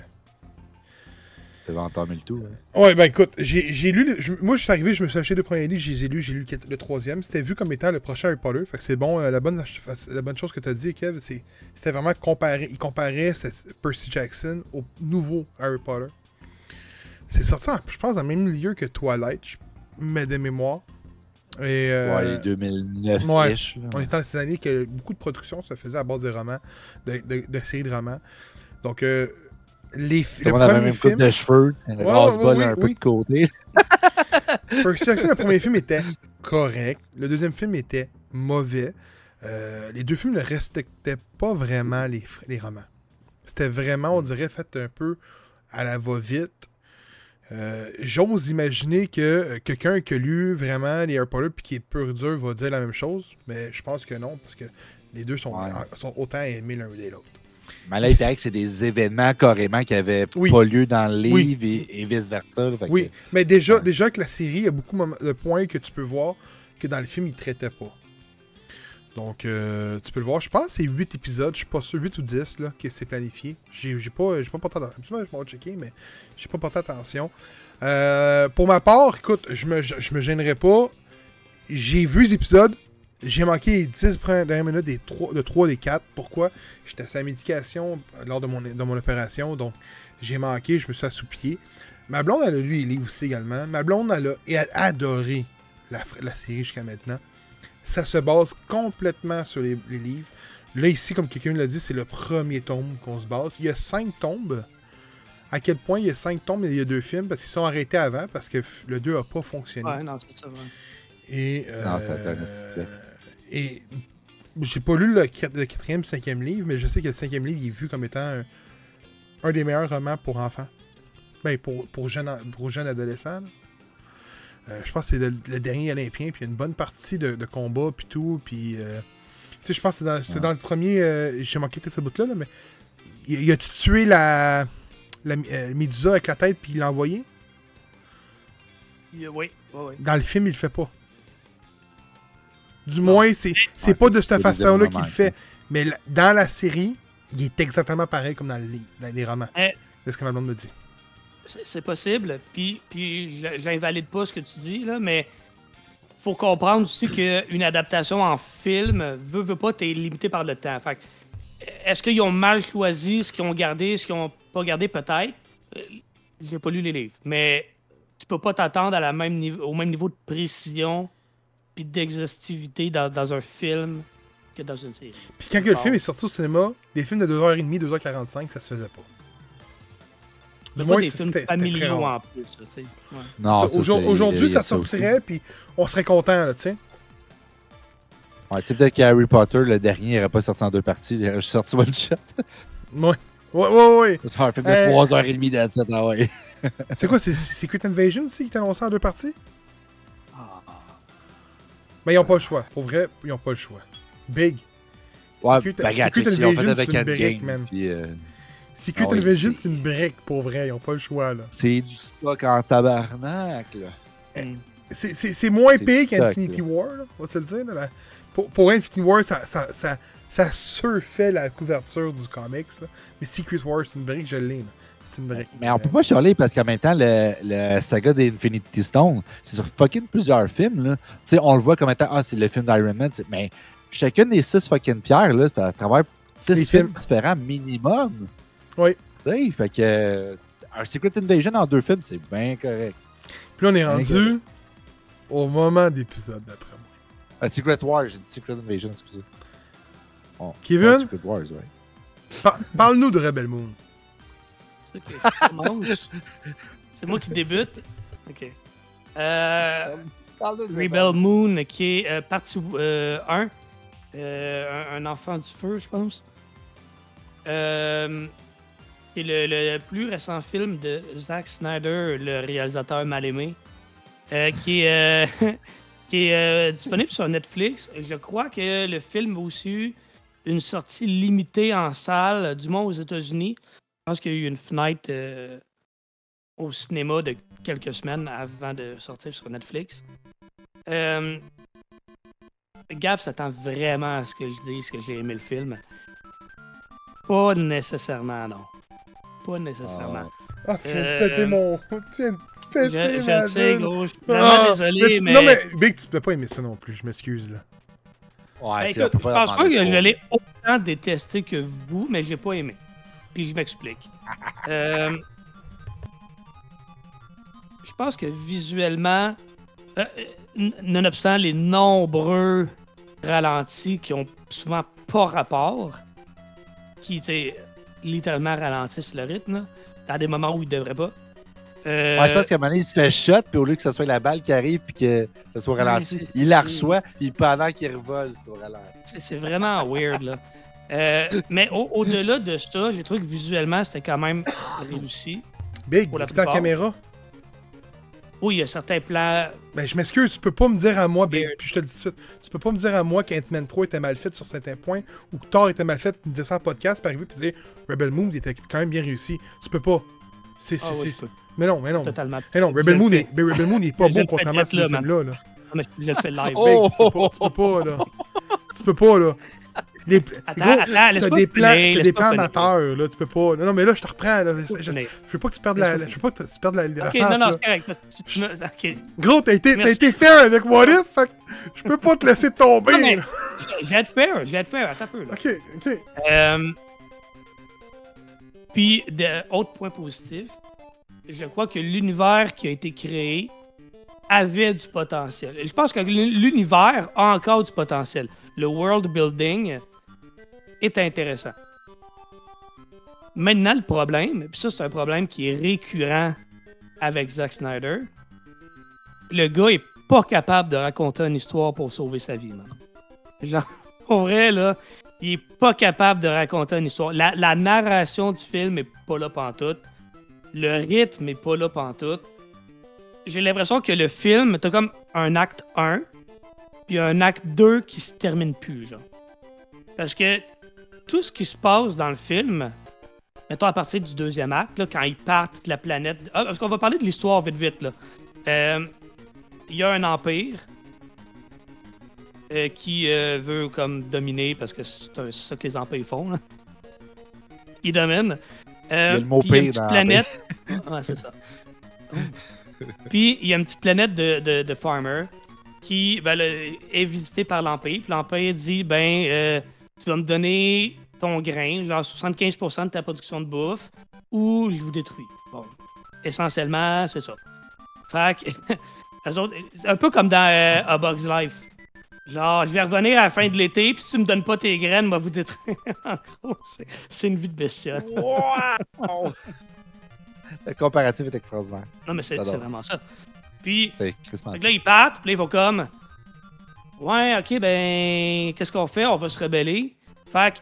devant entamer le tout. hein. Ouais, ben écoute, j'ai j'ai lu. le- je- moi, je suis arrivé, je me suis acheté deux premiers livres, je les ai lus, j'ai lu le, troisième. C'était vu comme étant le prochain Harry Potter. Fait que c'est bon. euh, la, bonne, la bonne chose que tu as dit, Kev, c'est c'était vraiment comparer. Il comparait Percy Jackson au nouveau Harry Potter. C'est sorti, en- je pense, dans le même milieu que Twilight, mets de mémoire. Et, euh, Ouais, 2009-ish. ouais. là. On est dans ces années que beaucoup de productions se faisaient à base de romans, de, de, de séries de romans. Donc, euh, les, le le monde avait même film, de cheveux, un Ouais, un oui, peu de côté. Percy Jackson, le premier film était correct. Le deuxième film était mauvais. Euh, les deux films ne respectaient pas vraiment les, les romans. C'était vraiment, on dirait, fait un peu à la va-vite. Euh, J'ose imaginer que euh, quelqu'un qui a lu vraiment les Harry Potter puis qui est pur dur va dire la même chose, mais je pense que non, parce que les deux sont, Ouais. sont autant aimés l'un que l'autre. Mais là, il paraît que c'est des événements carrément qui n'avaient Oui. pas lieu dans le Oui. livre et, et vice-versa. que- Oui, mais déjà, ouais. déjà que la série, il y a beaucoup de points que tu peux voir que dans le film, il ne traitait pas. Donc, euh, tu peux le voir. Je pense que c'est 8 épisodes. Je suis pas sûr, 8 ou 10 là, que c'est planifié. J'ai pas, j'ai pas porté attention. Je vais checker, mais j'ai pas porté attention. Euh, pour ma part, écoute, je me, je, me gênerai pas. J'ai vu les épisodes. J'ai manqué les 10 premières dernières minutes des 3, de 3 des 4. Pourquoi? J'étais à sa médication lors de mon, mon opération. Donc, j'ai manqué. Je me suis assoupié. Ma blonde, elle a lu les livres aussi également. Ma blonde, elle a, a adoré la série jusqu'à maintenant. Ça se base complètement sur les, les livres. Là, ici, comme quelqu'un l'a dit, c'est le premier tome qu'on se base. Il y a cinq tombes. À quel point il y a cinq tombes et il y a deux films? Parce qu'ils sont arrêtés avant parce que le 2 n'a pas fonctionné. Ouais, non, c'est ça. ouais. Et, Non, ça euh, Et j'ai pas lu le, quat- le quatrième, cinquième livre, mais je sais que le cinquième livre il est vu comme étant un, un des meilleurs romans pour enfants. Ben, pour, pour, jeunes, pour jeunes adolescents. là. Euh, je pense que c'est le, le dernier Olympien, puis il y a une bonne partie de, de combat, puis tout, puis... euh, tu sais, je pense que c'est dans, c'était Ouais. dans le premier... euh, J'ai manqué peut-être ce bout-là, là, mais... Il, il a-tu tué la... La euh, Médusa avec la tête, puis il l'a envoyé? Oui, oui, oui. Dans le film, il le fait pas. Du moins, c'est c'est Ouais, pas de cette façon-là qu'il le fait. Mais la- dans la série, il est exactement pareil comme dans le dans les romans. Eh. C'est ce que ma blonde me dit. C'est possible. Puis, j'invalide pas ce que tu dis, là, mais faut comprendre aussi qu'une adaptation en film, veut, veut pas, t'es limité par le temps. Fait est-ce qu'ils ont mal choisi ce qu'ils ont gardé, ce qu'ils ont pas gardé, peut-être? Euh, J'ai pas lu les livres. Mais tu peux pas t'attendre à la même niveau, au même niveau de précision puis d'exhaustivité dans, dans un film que dans une série. Puis quand que le film est sorti au cinéma, des films de 2h30, 2h45, ça se faisait pas. Du moins, des films familiaux en plus, là, tu sais. Ouais. Non, aujourd- Aujourd'hui, il ça sortirait, puis on serait content, là, tu sais. Ouais, tu sais, peut-être qu'Harry Potter, le dernier, n'aurait pas sorti en deux parties. Il aurait juste sorti one shot. Ouais. Ouais, ouais, ouais. C'est un film de Euh, 3h30 d'Adset, ah ouais. C'est quoi, c'est Secret Invasion aussi qui est annoncé en deux parties? Ah. Mais ils ont pas le choix. Pour vrai, ils ont pas le choix. Big. Ouais, Secret- ben, regarde, Secret check, ils l'ont fait Invasion, avec c'est une brique, man. puis, euh, Secret Ah oui, c'est- une brique, pour vrai. Ils ont pas le choix, là. C'est du stock en tabarnak, là. Mm. C'est- moins pire qu'Infinity War, là, on va se le dire. là. Pour, pour Infinity War, ça, ça, ça, ça surfait la couverture du comics. là. Mais Secret War, c'est une brique, je l'ai. C'est une brique. Mais on peut pas chialer parce qu'en même temps, le, le saga d'Infinity Stone, c'est sur fucking plusieurs films. Là. Tu sais, on le voit comme étant, ah, c'est le film d'Iron Man. Mais chacune des six fucking pierres, là, c'est à travers six films. différents minimum. Oui. Tu sais, fait que. euh, Un Secret Invasion en deux films, c'est bien correct. Puis là, on est rendu au moment d'épisode, d'après moi. Euh, Secret Wars, j'ai dit Secret Invasion, excusez. Bon, Kevin? Secret Wars, ouais. Par- Parle-nous de Rebel Moon. C'est moi qui débute. Ok. Euh, Rebel Moon, qui est euh, partie 1. un, un enfant du feu, je pense. Euh, c'est le, le plus récent film de Zack Snyder, le réalisateur mal aimé, euh, qui est, euh, euh, disponible sur Netflix. Je crois que le film a aussi eu une sortie limitée en salle, du moins aux États-Unis. Je pense qu'il y a eu une fenêtre au cinéma de quelques semaines avant de sortir sur Netflix. Euh, Gab s'attend vraiment à ce que je dise que j'ai aimé le film. Pas nécessairement, non. Pas nécessairement. Ah, tu viens de péter mon. Tu viens de je, péter je ma sais, gros. Je suis Ah, désolé, tu- mais. Non, mais Big, tu peux pas aimer ça non plus, je m'excuse, là. Ouais, Ben, tu sais, on écoute, je pense pas que je l'ai autant détesté que vous, mais j'ai pas aimé. Puis je m'explique. Euh, je pense que visuellement, euh, euh, nonobstant les nombreux ralentis qui ont souvent pas rapport, qui, tu sais, littéralement ralentissent le rythme, là, à des moments où ils devraient pas. Euh, Ouais, je pense qu'à un moment donné, il se fait shot, puis au lieu que ce soit la balle qui arrive, puis que ça soit ralenti, il la reçoit, puis pendant qu'il revole, c'est au ralenti. C'est vraiment weird, là. Euh, mais au- au-delà de ça, j'ai trouvé que visuellement, c'était quand même réussi. Big, Pour la la plupart. caméra? Oui, il y a certains plans. Ben, je m'excuse, tu peux pas me dire à moi, Weird. puis je te le dis tout de suite, tu peux pas me dire à moi qu'Ant-Man 3 était mal fait sur certains points, ou que Thor était mal fait, me dire ça en podcast, puis arriver, puis dire Rebel Moon était quand même bien réussi. Tu peux pas. C'est, c'est, Ah oui, Mais non, mais non. totalement. Mais non, Rebel Moon, est... mais Rebel Moon il est pas bon contrairement à ce film-là. Là. Ah, mais je le fais live. Oh! Tu peux pas, là. Tu peux pas, là. Les... Attends, Gros, attends, t'as des plans, t'as des plans amateurs, là, tu peux pas. Non, non, mais là, je te reprends, là. Je, je- je veux pas que tu perdes la, je veux pas que tu perdes la, la Ok, face, non, non, c'est correct. parce que tu- tu me- Ok. Gros, t'as été, t'as été fair avec What If, fait je peux pas te laisser tomber, Non, mais- là. Je vais être fair, je vais être fair. Attends un peu, là. Ok, ok. Euh, Puis, de, autre point positif, je crois que l'univers qui a été créé avait du potentiel. Je pense que l'univers a encore du potentiel. Le world building est intéressant. Maintenant, le problème, puis ça, c'est un problème qui est récurrent avec Zack Snyder, le gars est pas capable de raconter une histoire pour sauver sa vie, man. Genre, en vrai, là, il est pas capable de raconter une histoire. La, narration du film est pas là pantoute. Le rythme est pas là pantoute. J'ai l'impression que le film, t'as comme un acte 1, puis un acte 2 qui se termine plus, genre. Parce que tout ce qui se passe dans le film, mettons à partir du deuxième acte, là, quand ils partent de la planète. Ah, parce qu'on va parler de l'histoire vite vite. Là. Euh, il y a un empire euh, qui euh, veut comme dominer parce que c'est ça que les empires font. Là. Ils dominent. il y a le mot pire une petite planète. ouais, c'est ça. puis il y a une petite planète de, de, qui ben, est visitée par l'empire. Puis l'empire dit ben tu vas me donner ton grain, genre 75% de ta production de bouffe, ou je vous détruis. Bon, essentiellement, c'est ça. Fait que, c'est un peu comme dans euh, A Bug's Life. Genre, je vais revenir à la fin de l'été, puis si tu me donnes pas tes graines, moi vous détruire. c'est une vie de bestiole. wow! Le comparatif est extraordinaire. Non, mais c'est vraiment ça. Puis, là, ils partent, puis là, ils vont comme. Ouais, ok, ben, qu'est-ce qu'on fait? On va se rebeller. Fait que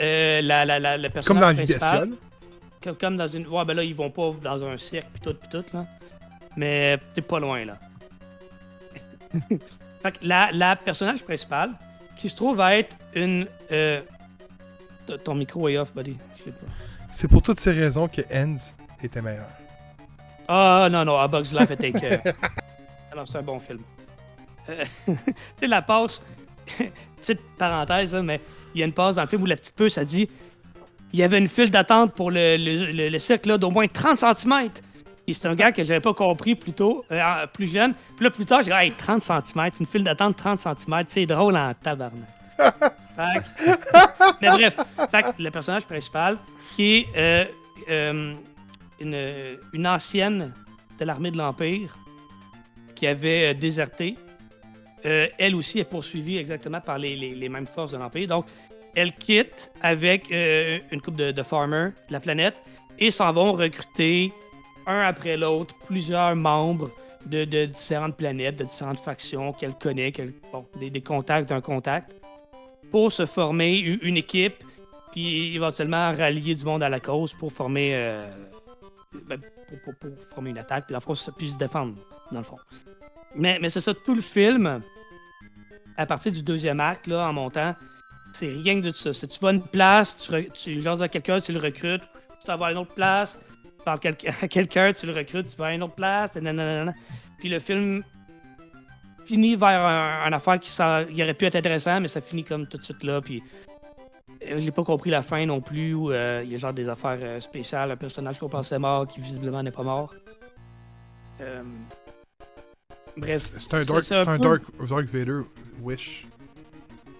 euh, la, la, la, personnage Comme dans la vie comme, comme dans une. Ouais, ben là, ils vont pas dans un cirque pis tout, pis tout, là. Mais t'es pas loin, là. fait que la, la personnage principale, qui se trouve à être une. Euh... Ton micro est off, buddy. C'est pour toutes ces raisons que Ends était meilleur. Ah, non, non, A Bug's Life était que. Alors, c'est un bon film. Euh, tu sais, la passe. Petite parenthèse, mais il y a une passe dans le film où la petite puce a dit il y avait une file d'attente pour le, le, le, cercle d'au moins 30 cm. Et c'est un gars que j'avais pas compris plus tôt, euh, plus jeune. Puis là, plus tard, j'ai dit hey, 30 cm, une file d'attente 30 cm, c'est drôle en tabarnak. mais bref, le personnage principal, qui est euh, euh, une, une, ancienne de l'armée de l'Empire, qui avait déserté, euh, elle aussi est poursuivie exactement par les, mêmes forces de l'Empire. Donc, elle quitte avec euh, une coupe de, farmers de la planète et s'en vont recruter un après l'autre plusieurs membres de, différentes planètes, de différentes factions qu'elle connaît, des, contacts d'un contact, pour se former une, équipe, puis éventuellement rallier du monde à la cause pour former, euh, ben, pour, former une attaque, puis la France puisse se défendre, dans le fond. Mais, c'est ça, tout le film, à partir du deuxième acte, là, en montant, c'est rien que de ça. Si tu vas une place, tu, tu à quelqu'un, tu le recrutes, tu vas à une autre place, tu parles à quelqu'un, tu le recrutes, tu vas à une autre place, nanana. Puis le film finit vers un, affaire qui, aurait pu être intéressant, mais ça finit comme tout de suite là. Puis euh, j'ai pas compris la fin non plus, où euh, il y a genre des affaires euh, spéciales, un personnage qu'on pensait mort qui visiblement n'est pas mort. Bref. C'est un, dark, un, dark, dark Vader Wish.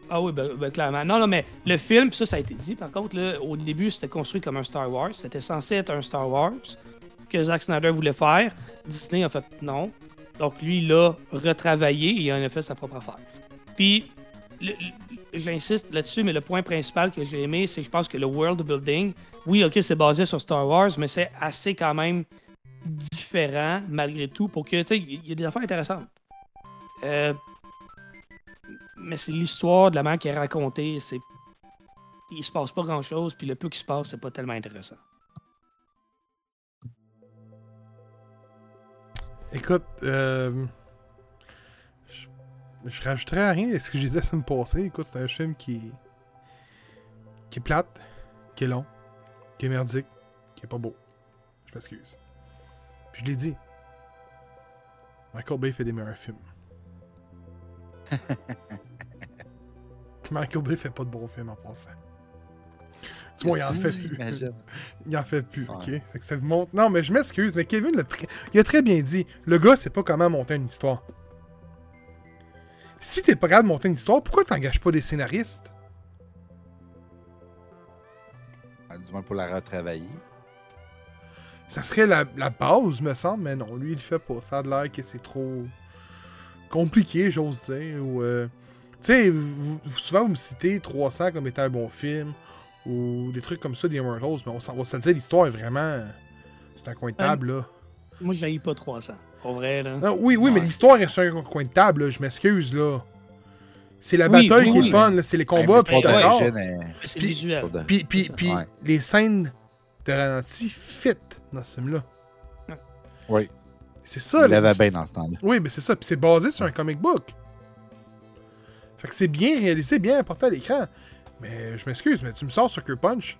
Ah oui, ben, ben, clairement. Non, non, mais le film, ça, ça a été dit, par contre, là, au début, c'était construit comme un Star Wars. C'était censé être un Star Wars que Zack Snyder voulait faire. Disney a fait non. Donc, lui, il a retravaillé et il en a fait sa propre affaire. Puis, j'insiste là-dessus, mais le point principal que j'ai aimé, c'est que je pense que le world building, oui, ok, c'est basé sur Star Wars, mais c'est assez quand même différent malgré tout pour que, tu sais, il y a des affaires intéressantes. Euh, mais c'est l'histoire de la mère qui est racontée. C'est... Il se passe pas grand-chose, puis le peu qui se passe, c'est pas tellement intéressant. Écoute, euh, je, je rajouterais à rien ce que je disais la semaine passée. Écoute, c'est un film qui, qui est plate, qui est long, qui est merdique, qui est pas beau. Je m'excuse. Puis je l'ai dit. Michael Bay fait des meilleurs films. Michael Bay fait pas de bons films en passant. Tu vois, il en fait plus. il en fait plus, ok? Fait que ça montre. Non, mais je m'excuse, mais Kevin l'a il a très bien dit. Le gars sait pas comment monter une histoire. Si t'es pas capable de monter une histoire, pourquoi t'engages pas des scénaristes? Ah, du moins pour la retravailler. Ça serait la, la base, me semble, mais non, lui, il le fait pas. Ça a l'air que c'est trop compliqué, j'ose dire. Ou, euh, Tu sais, vous- souvent, vous me citez 300 comme étant un bon film, ou des trucs comme ça, des Immortals, mais on, s'en va se le dire, l'histoire est vraiment... C'est un coin de table, là. Moi, je pas 300. Pour vrai, là. Non, oui, oui, mais l'histoire est sur un coin de table, là, je m'excuse, là. C'est la Oui, bataille oui, qui est oui. fun, c'est les combats, Même puis Mais C'est Puis- visuel. Puis, puis, puis Ouais. les scènes de ralenti fit dans ce film-là. Oui, C'est ça, il l'avait bien dans ce temps-là. Oui, mais c'est ça. Puis c'est basé sur un comic book. Fait que c'est bien réalisé, bien apporté à l'écran. Mais je m'excuse, mais tu me sors Sucker Punch.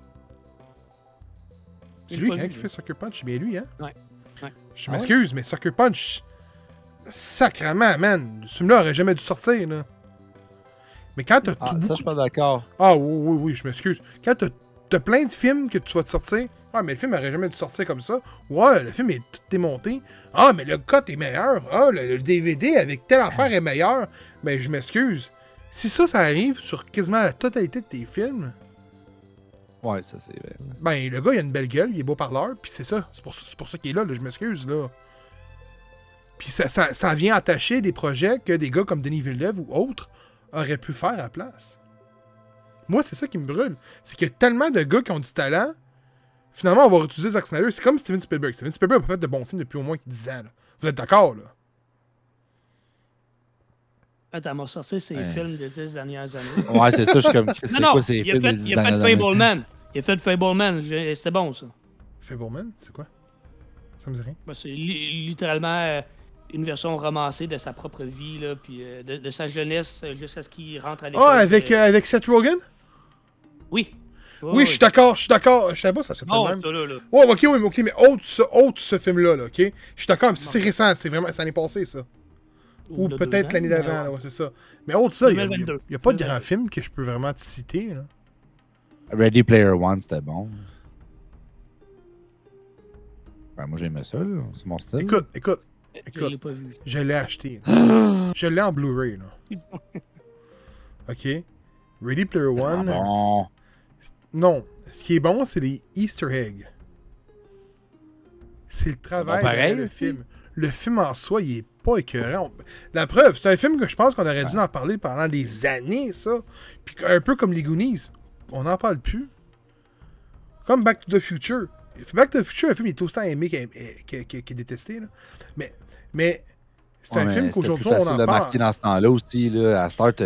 C'est lui hein, qui fait Sucker Punch, c'est bien lui, hein? Ouais. Ouais. Je Ah ouais? m'excuse, mais Sucker Punch, sacrement, man, ce film-là aurait jamais dû sortir, là. Mais quand t'as Ah, tout ça, je suis pas d'accord. Ah oui, oui, oui, je m'excuse. Quand t'as t'as plein de films que tu vas te sortir, ah, mais le film aurait jamais dû sortir comme ça. Ouais, le film est tout démonté. Ah, mais le cut est meilleur. Ah, le, le DVD avec telle affaire est meilleur. Mais je m'excuse. Si ça, ça arrive sur quasiment la totalité de tes films, Ouais, ça, c'est vrai. ben, le gars, il a une belle gueule, il est beau parleur, puis c'est ça. C'est pour, ça- c'est pour ça qu'il est là, là, je m'excuse, là. Puis ça, ça, ça vient attacher des projets que des gars comme Denis Villeneuve ou autres auraient pu faire à la place. Moi, c'est ça qui me brûle. C'est qu'il y a tellement de gars qui ont du talent, finalement, on va utiliser Zack Snyder. C'est comme Steven Spielberg. Steven Spielberg n'a pas fait de bons films depuis au moins 10 ans. là. Vous êtes d'accord, là? Attends, m'a sorti ses Ouais. films des 10 dernières années. Ouais, c'est ça, je suis comme. C'est non, non, quoi ces il a films fait, de 10 il a fait dernières? Fableman. Il a fait Fableman. C'était bon, ça. Fableman, c'est quoi? Ça me dit rien. Ben, c'est li- littéralement euh, une version romancée de sa propre vie, là, puis euh, de, de sa jeunesse euh, jusqu'à ce qu'il rentre à l'école. Ah, avec, euh, avec Seth Rogen? Oui. Oui, je suis d'accord, je suis d'accord. Je savais pas, ça s'appelle Oh, même. ça, là, là. Ouais, ok, oui, mais ok, mais autre ce, autre ce film-là, là, ok? Je suis d'accord, mais c'est récent, c'est vraiment, ça l'année passée, ça. Ou peut-être l'année d'avant, ouais, c'est ça. Mais autre ça, il n'y a, 2022. y a pas de 2022. grand film que je peux vraiment te citer, là. Ready Player One, c'était bon. Ben, moi, j'aimais ça, là. C'est mon style. Écoute, écoute, Je Écoute. l'ai pas vu. je l'ai acheté. je l'ai en Blu-ray, là. Ok? Ready Player One. bon. Non, ce qui est bon, c'est les Easter eggs. C'est le travail pareil, de le film. Le film en soi, il est pas écœurant. La preuve, c'est un film que je pense qu'on aurait dû en parler pendant des années, ça. Puis un peu comme les Goonies. On n'en parle plus. Comme Back to the Future. Back to the Future, un film, il est autant aimé qu'est- qu'est- qu'est détesté. Là. Mais, mais c'est Ouais, un film qu'aujourd'hui, on facile en de parle. marquer dans ce temps-là aussi. Là. À Start,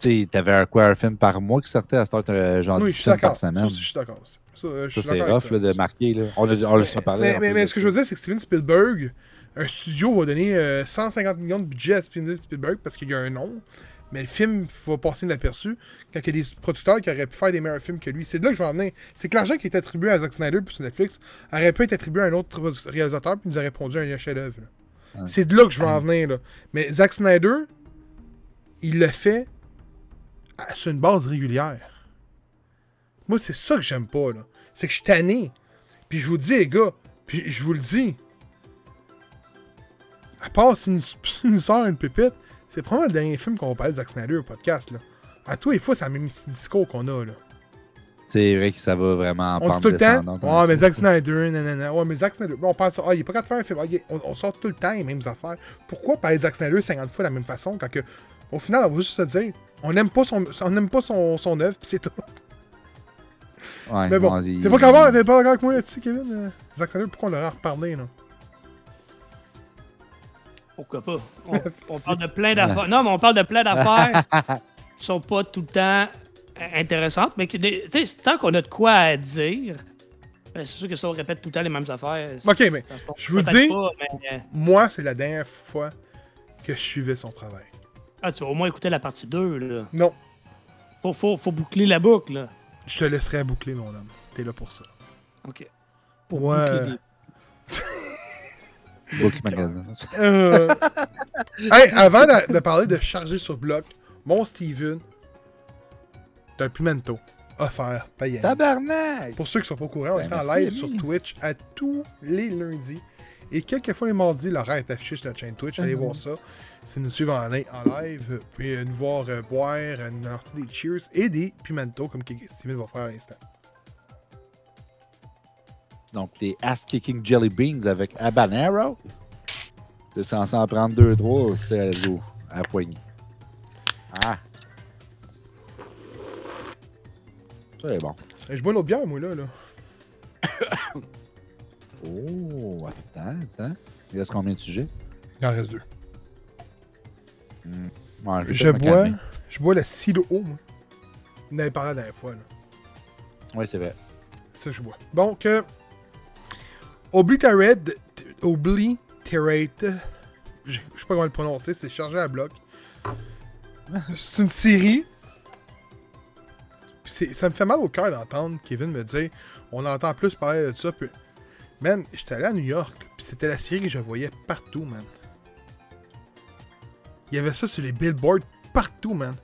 tu sais, t'avais un, quoi, un film par mois qui sortait à Start, euh, genre Oui, 10 je suis films d'accord. par semaine. je suis d'accord. Ça, euh, c'est rough là, de marquer. Là. On a, on juste parlé. Mais, mais, mais ce que je veux dire, c'est que Steven Spielberg, un studio va donner euh, 150 millions de budget à Steven Spielberg parce qu'il y a un nom. Mais le film va passer inaperçu quand il y a des producteurs qui auraient pu faire des meilleurs films que lui. C'est de là que je vais en venir. C'est que l'argent qui est attribué à Zack Snyder puis sur Netflix aurait pu être attribué à un autre réalisateur puis nous aurait pondu un chef-d'œuvre. C'est de là que je vais en venir. Là. Mais Zack Snyder, il le fait à- sur une base régulière. Moi, c'est ça que j'aime pas. là. C'est que je suis tanné. Puis je vous dis, les gars, puis je vous le dis, à part s'il nous, nous sort une pépite, c'est probablement le dernier film qu'on va parler de Zack Snyder au podcast. Là. À tous les fois, c'est le même petit discours qu'on a. là. C'est vrai que ça va vraiment en On dit pente tout le temps, ouais, hein, mais Zack. Snyder, nanana. Ouais, mais Zack Snyder, on pense, ah, il est pas capable de faire un film. Ah, est- on, on sort tout le temps les mêmes affaires. Pourquoi parler de Zack Snyder 50 fois de la même façon quand que, au final, on va juste se dire, on n'aime pas son, on n'aime pas son, son œuvre, puis c'est tout. Ouais, Mais bon, t'es pas capable, t'es pas d'accord avec moi là-dessus, Kevin? Euh, Zack Snyder, pourquoi on leur a reparlé, là? Pourquoi pas? On, on parle de plein d'affaires. Non, mais on parle de plein d'affaires qui sont pas tout le temps intéressantes, mais qui, tant qu'on a de quoi à dire, ben, c'est sûr que ça, on répète tout le temps les mêmes affaires. Ok, mais je vous dis. pas, mais, euh, moi, c'est la dernière fois que je suivais son travail. Ah, tu vas au moins écouter la partie 2. Là. Non, Faut, faut, faut boucler la boucle. Là. je te laisserai boucler, mon homme. T'es là pour ça. OK. Pour Ouais. boucler des- Magazine. Euh, hey, avant de, de parler de charger sur bloc, mon Steven, t'as un pimento offert, payant. Tabarnak! Pour ceux qui sont pas au courant, on Ben, est en live sur Twitch à tous les lundis. Et quelques fois les mardis, l'horaire est affiché sur notre chaîne Twitch. Allez Mhm. voir ça. C'est nous suivre en, li- en live. euh, Puis euh, nous voir euh, boire, nous lancer des cheers et des pimento comme Steven va faire à l'instant. Donc, les ass-kicking jelly beans avec habanero. C'est censé en prendre deux, trois, c'est à poignée. Ah! Ça est bon. Je bois une autre bière, moi, là. là. Oh, attends, attends. Il reste combien de sujets? Il en reste deux. Ouais, Je bois, je bois la silo moi. On avait parlé la dernière fois, là. Ouais, c'est vrai. Ça, je bois. Donc, euh, Obliterate, Obliterate, je je sais pas comment le prononcer, c'est chargé à bloc. C'est une série. Ça me fait mal au cœur d'entendre Kevin me dire on entend plus parler de ça. Puis... Man, j'étais allé à New York, puis c'était la série que je voyais partout, man. Il y avait ça sur les billboards partout, man.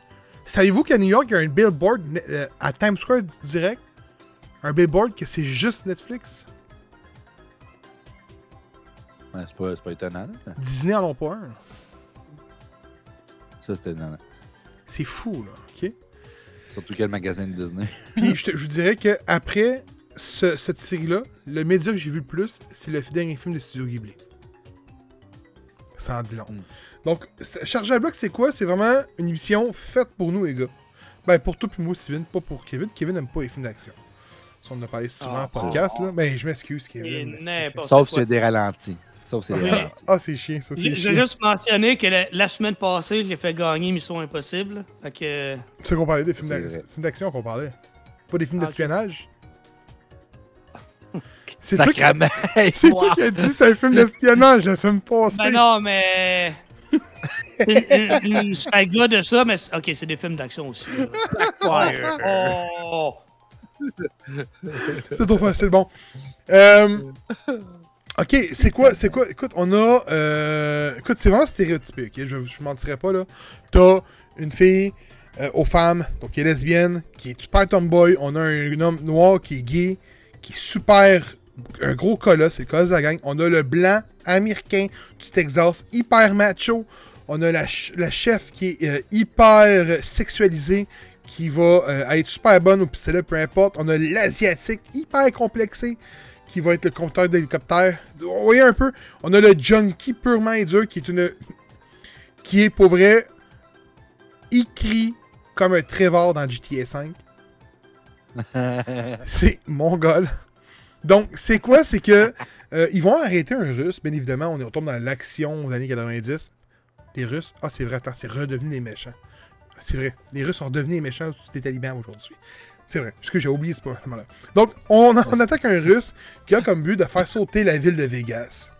Savez-vous qu'à New York, il y a un billboard euh, à Times Square direct? Un billboard que c'est juste Netflix? Ouais, c'est pas, pas étonnant. là. Disney en ont pas un. Ça, c'était étonnant. C'est fou, là. OK? Surtout quel magasin de Disney. Puis je, te- je vous dirais que après ce- cette série-là, le média que j'ai vu le plus, c'est le dernier film de Studio Ghibli. Ça en dit long. Mm. Donc, Chargé à bloc, c'est quoi? C'est vraiment une émission faite pour nous, les gars. Ben, pour toi puis moi, Steven, pas pour Kevin. Kevin n'aime pas les films d'action. Ça, on en a parlé souvent Ah, en podcast, là. Ben, je m'excuse, Kevin. Sauf quoi. c'est des ralentis. Sauf c'est ralentis. Ah, c'est chiant, ça, Je c'est vais juste mentionner que la, la semaine passée, j'ai fait gagner Mission Impossible. Fait que. C'est qu'on parlait des films d'action qu'on parlait. Pas des films Ah, d'espionnage. C'est toi, qui... C'est toi qui as dit que c'était un film d'espionnage la semaine passée. Ben non, mais. une, une, une saga de ça, mais. c'est- Ok, c'est des films d'action aussi. là. Oh! C'est trop facile, bon. Euh, ok, c'est quoi, c'est quoi, écoute, on a, euh, écoute, c'est vraiment stéréotypé, ok, je, je mentirais pas, là. T'as une fille euh, aux femmes, donc qui est lesbienne, qui est super tomboy, on a un, homme noir qui est gay, qui est super, un gros colosse, c'est le colosse de la gang, on a le blanc américain du Texas, hyper macho, on a la, ch- la chef qui est euh, hyper sexualisée, qui va euh, être super bonne au pistolet, peu importe. On a l'asiatique hyper complexé qui va être le compteur d'hélicoptère. Vous voyez un peu, on a le junkie purement et dur qui est une. qui est pour vrai écrit comme un Trevor dans GTA 5. C'est mongol. Donc, c'est quoi? C'est que euh, ils vont arrêter un russe, bien évidemment. On est retourne dans l'action des années 90. Les Russes, ah, c'est vrai, attends, c'est redevenu les méchants. C'est vrai, les Russes sont devenus les méchants des talibans aujourd'hui. C'est vrai, ce que j'ai oublié, c'est pas là Donc, on, on attaque un Russe qui a comme but de faire sauter la ville de Vegas.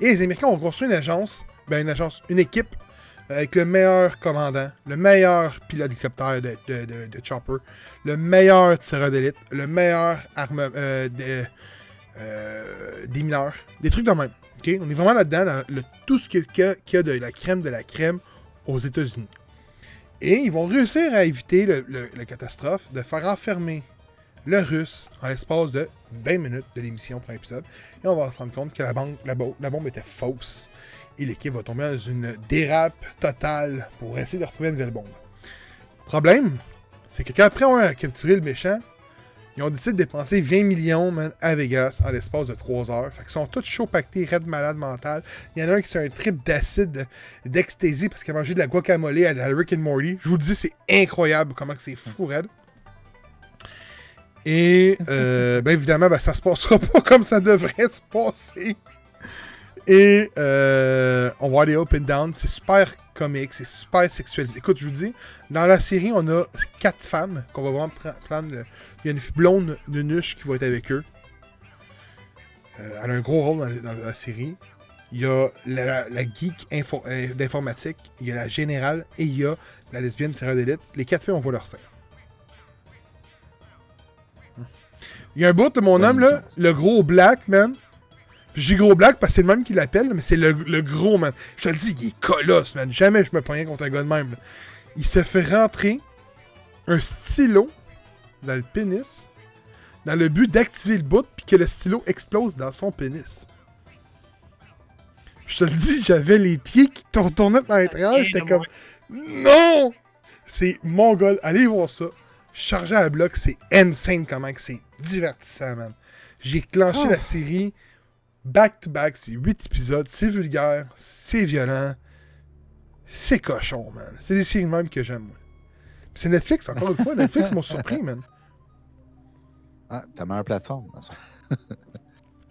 Et les Américains ont construit une agence, ben une agence, une équipe avec le meilleur commandant, le meilleur pilote d'hélicoptère de, de, Chopper, le meilleur tireur d'élite, le meilleur arme, euh, de- euh, des mineurs, des trucs de même. On est vraiment là-dedans, dans le, tout ce qu'il y, a- de la crème de la crème aux États-Unis. Et ils vont réussir à éviter la catastrophe de faire enfermer le russe en l'espace de 20 minutes de l'émission par épisode. Et on va se rendre compte que la, la la bombe était fausse. Et l'équipe va tomber dans une dérape totale pour essayer de retrouver une nouvelle bombe. Problème, c'est que qu'après avoir capturé le méchant, ils ont décidé de dépenser 20 millions man, à Vegas en l'espace de 3 heures. Fait qu'ils sont tous chauds pactés, raides malades mentales. Il y en a un qui c'est un trip d'acide, d'ecstasy parce qu'il a mangé de la guacamole à la Rick and Morty. Je vous le dis, c'est incroyable comment c'est fou raide. Et euh, bien évidemment, ben, ça se passera pas comme ça devrait se passer. Et euh, on va voir les up and down. C'est super comique, c'est super sexualisé. Écoute, je vous dis, dans la série, on a quatre femmes qu'on va vraiment pre- prendre. le- Il y a une blonde de nuche qui va être avec eux. Euh, elle a un gros rôle dans, dans la série. Il y a la, la- la geek info- euh, d'informatique, il y a la générale et il y a la lesbienne tireur d'élite. Les quatre filles, on voit leur sein. Il y a un bout de mon homme, là, le gros black, man. Puis j'ai gros black parce que c'est le même qui l'appelle, mais c'est le, le gros, man. Je te le dis, il est colosse, man. Jamais je me pognais contre un gars de même. là. Il se fait rentrer un stylo dans le pénis dans le but d'activer le bout puis que le stylo explose dans son pénis. Je te le dis, j'avais les pieds qui tourn- tournaient par l'intérieur. J'étais comme Non! C'est mongol. Allez voir ça. Chargé à bloc, c'est insane comment c'est divertissant, man. J'ai clenché Oh. la série back-to-back. C'est 8 épisodes. C'est vulgaire. C'est violent. C'est cochon, man. C'est des séries même que j'aime, moi. C'est Netflix, encore une fois. Netflix m'ont surpris, man. Ah, ta meilleure plateforme.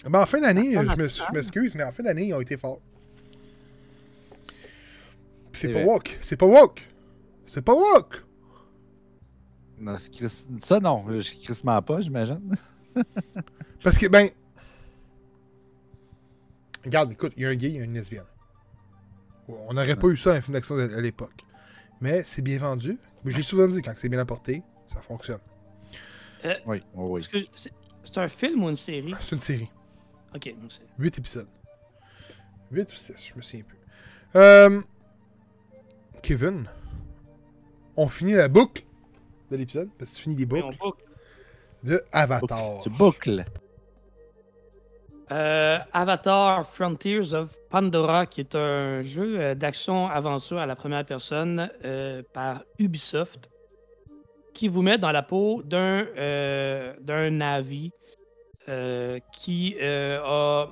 Ben, en fin d'année, Ah, je me- je m'excuse, mais en fin d'année, ils ont été forts. Puis c'est pas woke. C'est pas woke. C'est pas woke. Non, c'est Chris- Ça, non. Je crissement pas, j'imagine. Parce que, ben. Regarde, écoute, il y a un gay, il y a une lesbienne. On n'aurait pas eu ça dans un film d'action à à l'époque. Mais c'est bien vendu. J'ai souvent dit, quand c'est bien apporté, ça fonctionne. Oui, oui, oui. C'est un film ou une série? C'est une série. Ok, non, c'est- 8 épisodes. 8 ou 6, je me souviens plus. Euh, Kevin, on finit la boucle de l'épisode, parce que tu finis oui, on boucles boucle. de Avatar. Tu boucles. Euh, Avatar Frontiers of Pandora, qui est un jeu euh, d'action-aventure à la première personne euh, par Ubisoft, qui vous met dans la peau d'un euh, qui a,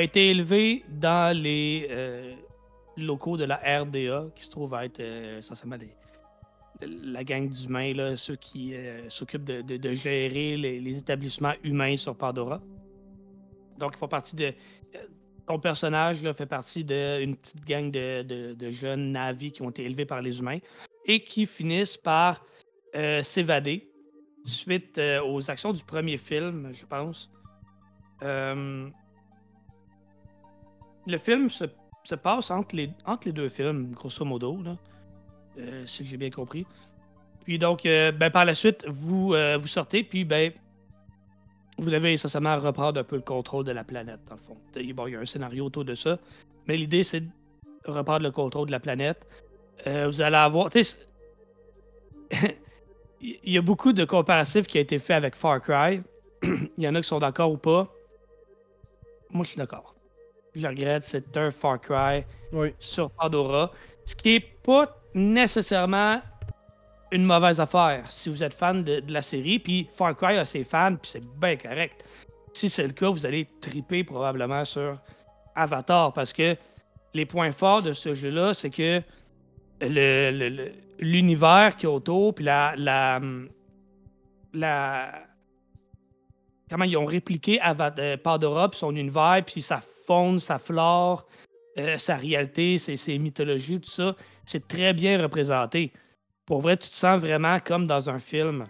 été élevé dans les locaux de la RDA, qui se trouve à être essentiellement la gang d'humains, ceux qui s'occupent de, gérer les établissements humains sur Pandora. Donc, ils font partie de. Ton personnage là, fait partie d'une petite gang de, de- jeunes navis qui ont été élevés par les humains et qui finissent par euh, s'évader suite euh, aux actions du premier film, je pense. Euh, le film se, se passe entre les, entre les deux films, grosso modo, là, si j'ai bien compris. Puis donc, ben, par la suite, vous, vous sortez, puis ben, vous devez essentiellement reprendre un peu le contrôle de la planète, dans le fond. Il bon, il y a un scénario autour de ça, mais l'idée, c'est de reprendre le contrôle de la planète. Euh, vous allez avoir... Il y a beaucoup de comparatifs qui ont été faits avec Far Cry. Il y en a qui sont d'accord ou pas. Moi, je suis d'accord. Je regrette, c'est un Far Cry Oui. sur Pandora. Ce qui n'est pas nécessairement une mauvaise affaire si vous êtes fan de, la série. Puis Far Cry a ses fans, puis c'est bien correct. Si c'est le cas, vous allez triper probablement sur Avatar parce que les points forts de ce jeu-là, c'est que l'univers qui est autour, puis la, la, Comment ils ont répliqué Ava- euh, Pandora, puis son univers, puis sa faune, sa flore, euh, sa réalité, ses mythologies, tout ça, c'est très bien représenté. Pour vrai, tu te sens vraiment comme dans un film.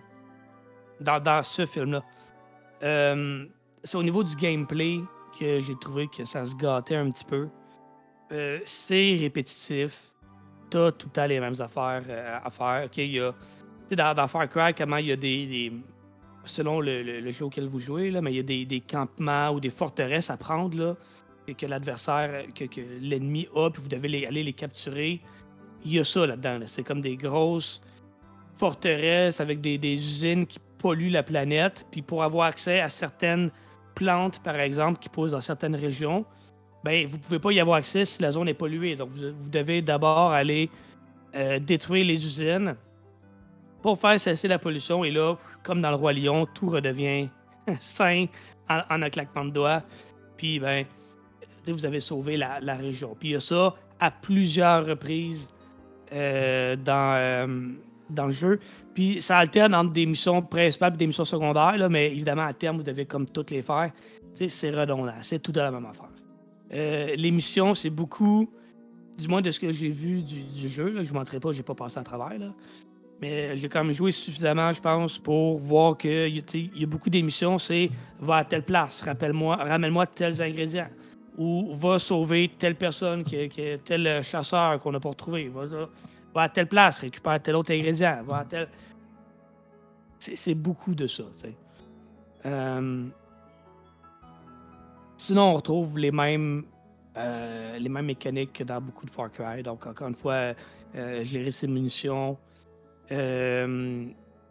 Dans, ce film-là. Euh, c'est au niveau du gameplay que j'ai trouvé que ça se gâtait un petit peu. Euh, c'est répétitif. T'as tout le temps les mêmes affaires euh, à faire. OK, y a. Dans, dans Far Cry, comment il y a des. selon le, jeu auquel vous jouez, là, mais il y a des, campements ou des forteresses à prendre, là, que, que l'adversaire, que, l'ennemi a, puis vous devez aller les capturer. Il y a ça là-dedans. là. C'est comme des grosses forteresses avec des, usines qui polluent la planète. Puis pour avoir accès à certaines plantes, par exemple, qui poussent dans certaines régions, ben, vous ne pouvez pas y avoir accès si la zone est polluée. Donc, vous, devez d'abord aller euh, détruire les usines pour faire cesser la pollution. Et là, comme dans le Roi Lion, tout redevient sain en, un claquement de doigts. Puis, ben, vous avez sauvé la région. Puis, il y a ça à plusieurs reprises euh, dans, euh, dans le jeu. Puis, ça alterne entre des missions principales et des missions secondaires. Là, mais évidemment, à terme, vous devez comme toutes les faire. C'est redondant. C'est tout de la même affaire. Euh, les c'est beaucoup, du moins de ce que j'ai vu du, jeu. Je ne montrerai pas, j'ai pas passé à travers. Là. Mais j'ai quand même joué suffisamment, je pense, pour voir qu'il y a beaucoup d'émissions, c'est va à telle place, rappelle-moi, ramène-moi tels ingrédients. Ou va sauver telle personne, qui- tel chasseur qu'on n'a pas retrouvé. Va, à telle place, récupère tel autre ingrédient. Va à tel. C'est beaucoup de ça. Euh, Sinon, on retrouve les mêmes, euh, les mêmes mécaniques que dans beaucoup de Far Cry. Donc, encore une fois, euh, gérer ses munitions, euh,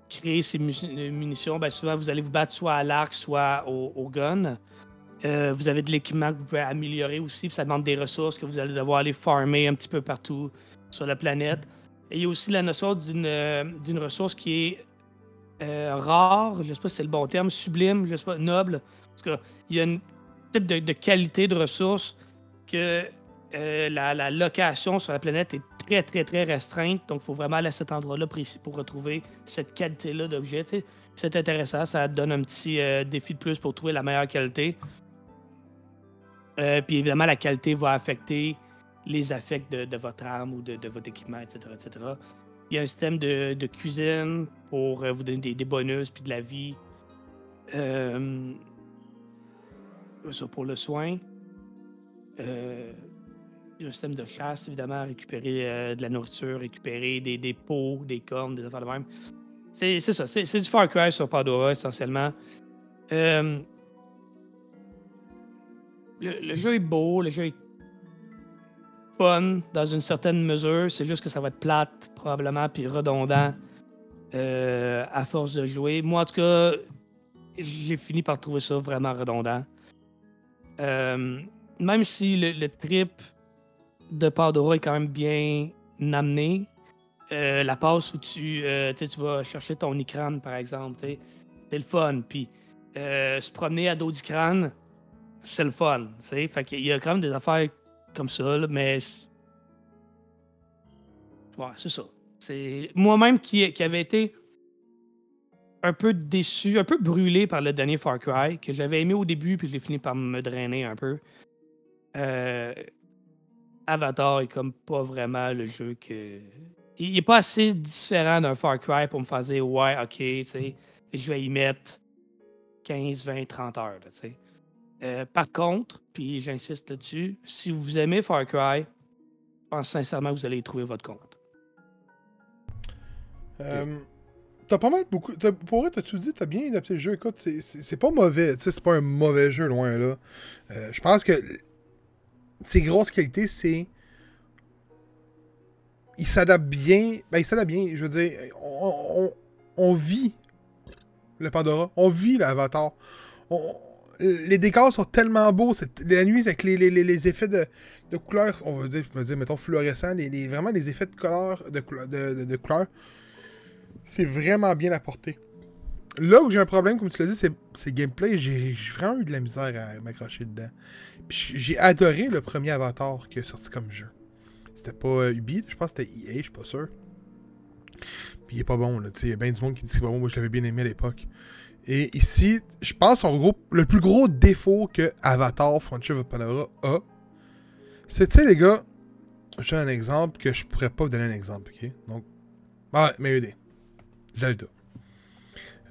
créer ses mu- munitions. Ben, souvent, vous allez vous battre soit à l'arc, soit au gun. Euh, vous avez de l'équipement que vous pouvez améliorer aussi, puis ça demande des ressources que vous allez devoir aller farmer un petit peu partout sur la planète. Il y a aussi la notion d'une euh, ressource qui est euh, rare, je sais pas si c'est le bon terme, sublime, je sais pas, noble. Parce qu'il y a un type de, qualité de ressources que la, location sur la planète est très, très, très restreinte. Donc, il faut vraiment aller à cet endroit-là pour retrouver cette qualité-là d'objet. C'est intéressant, ça donne un petit défi de plus pour trouver la meilleure qualité. Puis évidemment, la qualité va affecter les affects de, votre arme ou de, votre équipement, etc., etc. Il y a un système de, cuisine pour euh, vous donner des, bonus puis de la vie. Euh, ça pour le soin. Euh, il y a un système de chasse, évidemment, récupérer de la nourriture, récupérer des, des pots, des cornes, des affaires de même. C'est ça, c'est du Far Cry sur Pandora, essentiellement. Le, jeu est beau, le jeu est fun dans une certaine mesure. C'est juste que ça va être plate, probablement, puis redondant euh, à force de jouer. Moi, en tout cas, j'ai fini par trouver ça vraiment redondant. Euh, même si le, trip de Pandora est quand même bien amené, euh, la passe où tu, tu vas chercher ton écran, par exemple, c'est le fun. Puis se promener à dos d'écran, c'est le fun. Fait Il y a quand même des affaires comme ça, mais. Ouais, c'est ça. C'est moi-même qui, qui avait été un peu déçu, un peu brûlé par le dernier Far Cry, que j'avais aimé au début, puis j'ai fini par me drainer un peu. Euh, Avatar est comme pas vraiment le jeu que. Il est pas assez différent d'un Far Cry pour me faire dire, ouais, ok, tu sais, je vais y mettre 15, 20, 30 heures, tu sais. Euh, par contre, puis j'insiste là-dessus, si vous aimez Far Cry, je pense sincèrement que vous allez trouver votre compte. Euh, t'as pas mal beaucoup. pour vrai, t'as tout dit, t'as bien adapté le jeu? Écoute, c'est pas mauvais. C'est pas un mauvais jeu, loin là. Euh, je pense que ses grosses qualités, c'est. Il s'adapte bien. Ben, il s'adapte bien. Je veux dire, on, on, vit le Pandora. On vit l'Avatar. On, les décors sont tellement beaux. La nuit, avec les, les, effets de, couleurs, on va dire, je dire, mettons, fluorescents, vraiment les effets de couleur, de, c'est vraiment bien apporté. Là où j'ai un problème, comme tu l'as dit, c'est gameplay. J'ai vraiment eu de la misère à m'accrocher dedans. j'ai adoré le premier Avatar qui est sorti comme jeu. C'était pas Ubi, je pense que c'était EA, je suis pas sûr. Puis il est pas bon, là. Il y a bien du monde qui dit que c'est pas bon. Moi, je l'avais bien aimé à l'époque. Et ici, je pense en gros, le plus gros défaut que Avatar Frontier of Pandora a, c'est, tu sais, les gars, j'ai un exemple que je pourrais pas vous donner un exemple, ok? Donc, ah, mais idée. Zelda.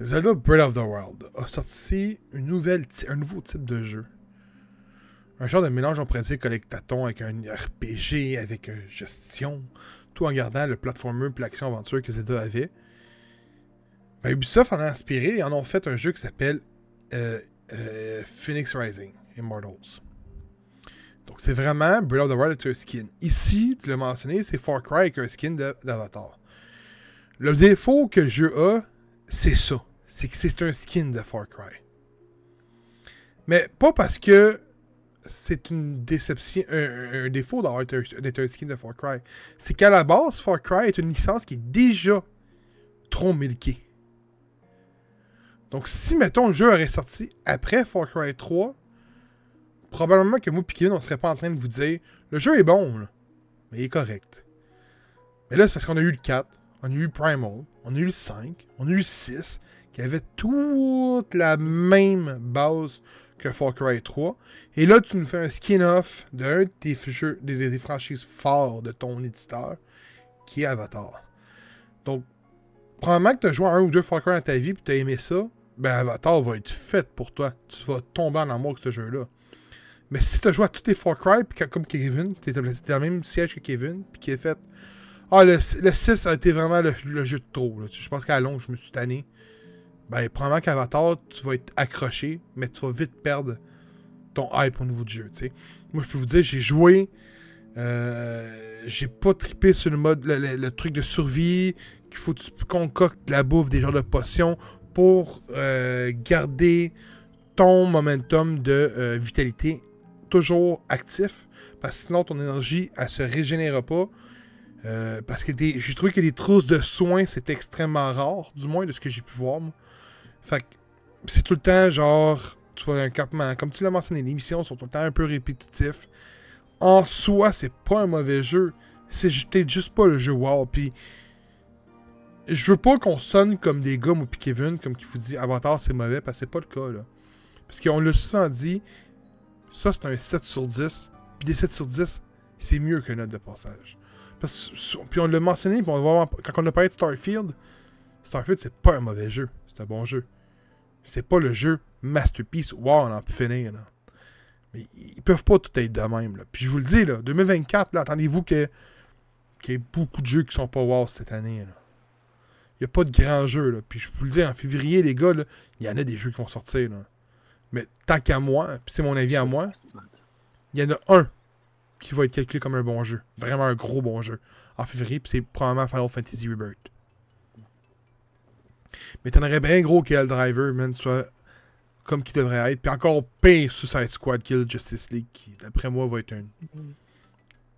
Zelda Breath of the World a sorti une nouvelle un nouveau type de jeu. Un genre de mélange, pourrait dire, collectaton avec un RPG, avec une gestion, tout en gardant le platformer et l'action-aventure que Zelda avait. Ben, Ubisoft en a inspiré et en ont fait un jeu qui s'appelle euh, euh, Phoenix Rising Immortals. Donc c'est vraiment Breath of the Wild avec un skin. Ici, tu l'as mentionné, c'est Far Cry avec un skin d'Avatar. Le défaut que le jeu a, c'est ça. C'est que c'est un skin de Far Cry. Mais pas parce que c'est une déception, un, défaut d'être un skin de Far Cry. C'est qu'à la base, Far Cry est une licence qui est déjà trop milquée. Donc, si, mettons, le jeu aurait sorti après Far Cry 3, probablement que moi et Kevin, on serait pas en train de vous dire le jeu est bon, mais il est correct. Mais là, c'est parce qu'on a eu le 4, on a eu le Primal, on a eu le 5, on a eu le 6, qui avait toute la même base que Far Cry 3. Et là, tu nous fais un skin-off d'un de tes, des, des franchises forts de ton éditeur, qui est Avatar. Donc, probablement que tu as joué un ou deux Far Cry dans ta vie et tu as aimé ça, ben Avatar va être fait pour toi. Tu vas tomber en amour avec ce jeu-là. Mais si tu as joué à tous tes Far Cry, puis comme Kevin, tu dans le même siège que Kevin, puis qui est fait. Ah, le, 6 a été vraiment le, jeu de trop. Je pense qu'à long, je me suis tanné. Ben, probablement qu'Avatar, tu vas être accroché, mais tu vas vite perdre ton hype au niveau du jeu. Moi, je peux vous dire, j'ai joué. Euh, j'ai pas trippé sur le mode, le, truc de survie, qu'il faut que tu concoctes de la bouffe, des genres de potions pour euh, garder ton momentum de euh, vitalité toujours actif. Parce que sinon, ton énergie, elle se régénère pas. Euh, parce que des- j'ai trouvé que les trousses de soins, c'était extrêmement rare, du moins de ce que j'ai pu voir. Fait que c'est tout le temps genre, tu vois, un campement. Comme tu l'as mentionné, les missions sont tout le temps un peu répétitifs. En soi, c'est pas un mauvais jeu. C'est juste pas le jeu wow. Puis je veux pas qu'on sonne comme des gars, moi, puis Kevin, comme qui vous dit Avatar c'est mauvais, parce que c'est pas le cas, là. Parce qu'on l'a souvent dit, ça c'est un 7 sur 10, puis des 7 sur 10, c'est mieux qu'un note de passage. Puis on l'a mentionné, puis on va quand on a parlé de Starfield, Starfield c'est pas un mauvais jeu, c'est un bon jeu. C'est pas le jeu masterpiece, wow, on en peut finir, là. Mais ils peuvent pas tout être de même, là. Puis je vous le dis, là, 2024, là, attendez-vous qu'il y ait beaucoup de jeux qui sont pas wow cette année, là. Il n'y a pas de grands jeux. Là. Puis je vous le dis, en février, les gars, il y en a des jeux qui vont sortir. Là. Mais tant qu'à moi, puis c'est mon avis à moi, il y en a un qui va être calculé comme un bon jeu. Vraiment un gros bon jeu. En février, puis c'est probablement Final Fantasy Rebirth. Mais t'en aurais bien gros que le driver, man, soit comme qu'il devrait être. Puis encore pire Suicide Squad Kill Justice League, qui d'après moi va être un.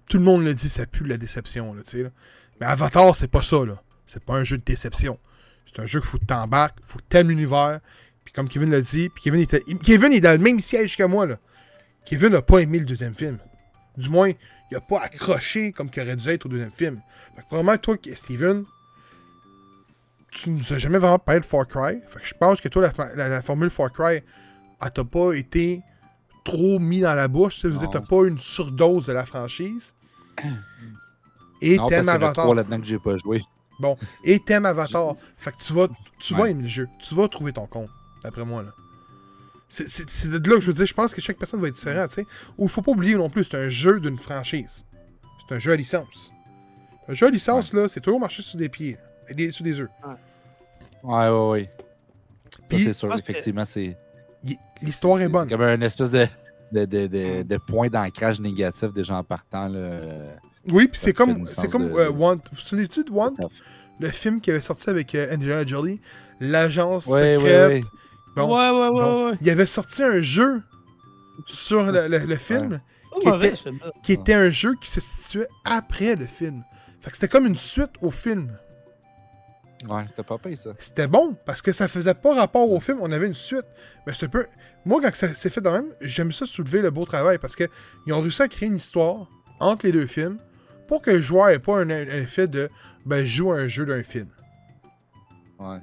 Tout le monde le dit, ça pue la déception, là, tu sais. là. Mais Avatar, c'est pas ça, là. C'est pas un jeu de déception. C'est un jeu qu'il faut que t'embarques, faut que t'aimes l'univers. Puis comme Kevin l'a dit, puis Kevin, était, Kevin est dans le même siège que moi, là. Kevin n'a pas aimé le deuxième film. Du moins, il a pas accroché comme qu'il aurait dû être au deuxième film. Fait que probablement, toi, Steven, tu nous as jamais vraiment parlé de Far Cry. Fait que je pense que toi, la, fa- la- la formule Far Cry, elle t'a pas été trop mis dans la bouche. Tu t'as pas une surdose de la franchise. Et t'aimes c'est le Avatar. 3 là-dedans que j'ai pas joué. Et t'aimes Avatar. Fait que tu vas, tu vas aimer le jeu. Tu vas trouver ton compte, d'après moi. là. C'est de là que je veux dire, je pense que chaque personne va être différente, tu sais. Ou il faut pas oublier non plus, c'est un jeu d'une franchise. C'est un jeu à licence. Un jeu à licence, là, c'est toujours marcher sur des pieds. des, sur des œufs. Ouais, ouais, ouais. Ça, c'est sûr, effectivement, c'est. L'histoire est bonne. C'est comme un espèce de, de, de, de, de point d'ancrage négatif déjà en partant. Là. Oui, puis c'est comme, c'est comme de- euh, Want. Vous vous souvenez-tu de Want? Le film qui avait sorti avec euh, Angelina Jolie, l'agence Ouais, secrète. ouais, ouais. Bon, ouais, ouais, ouais, bon. ouais. Il avait sorti un jeu sur le, le- le film. Pas qui était- qui était un jeu qui se situait après le film. Fait que c'était comme une suite au film. Ouais, c'était pas pire, ça. C'était bon parce que ça faisait pas rapport au film, on avait une suite. Mais c'est peu. Moi, quand ça s'est fait de même, j'aime ça soulever le beau travail parce que ils ont réussi à créer une histoire entre les deux films pour que le joueur ait pas un, un effet de ben, je joue à un jeu d'un film. Ouais.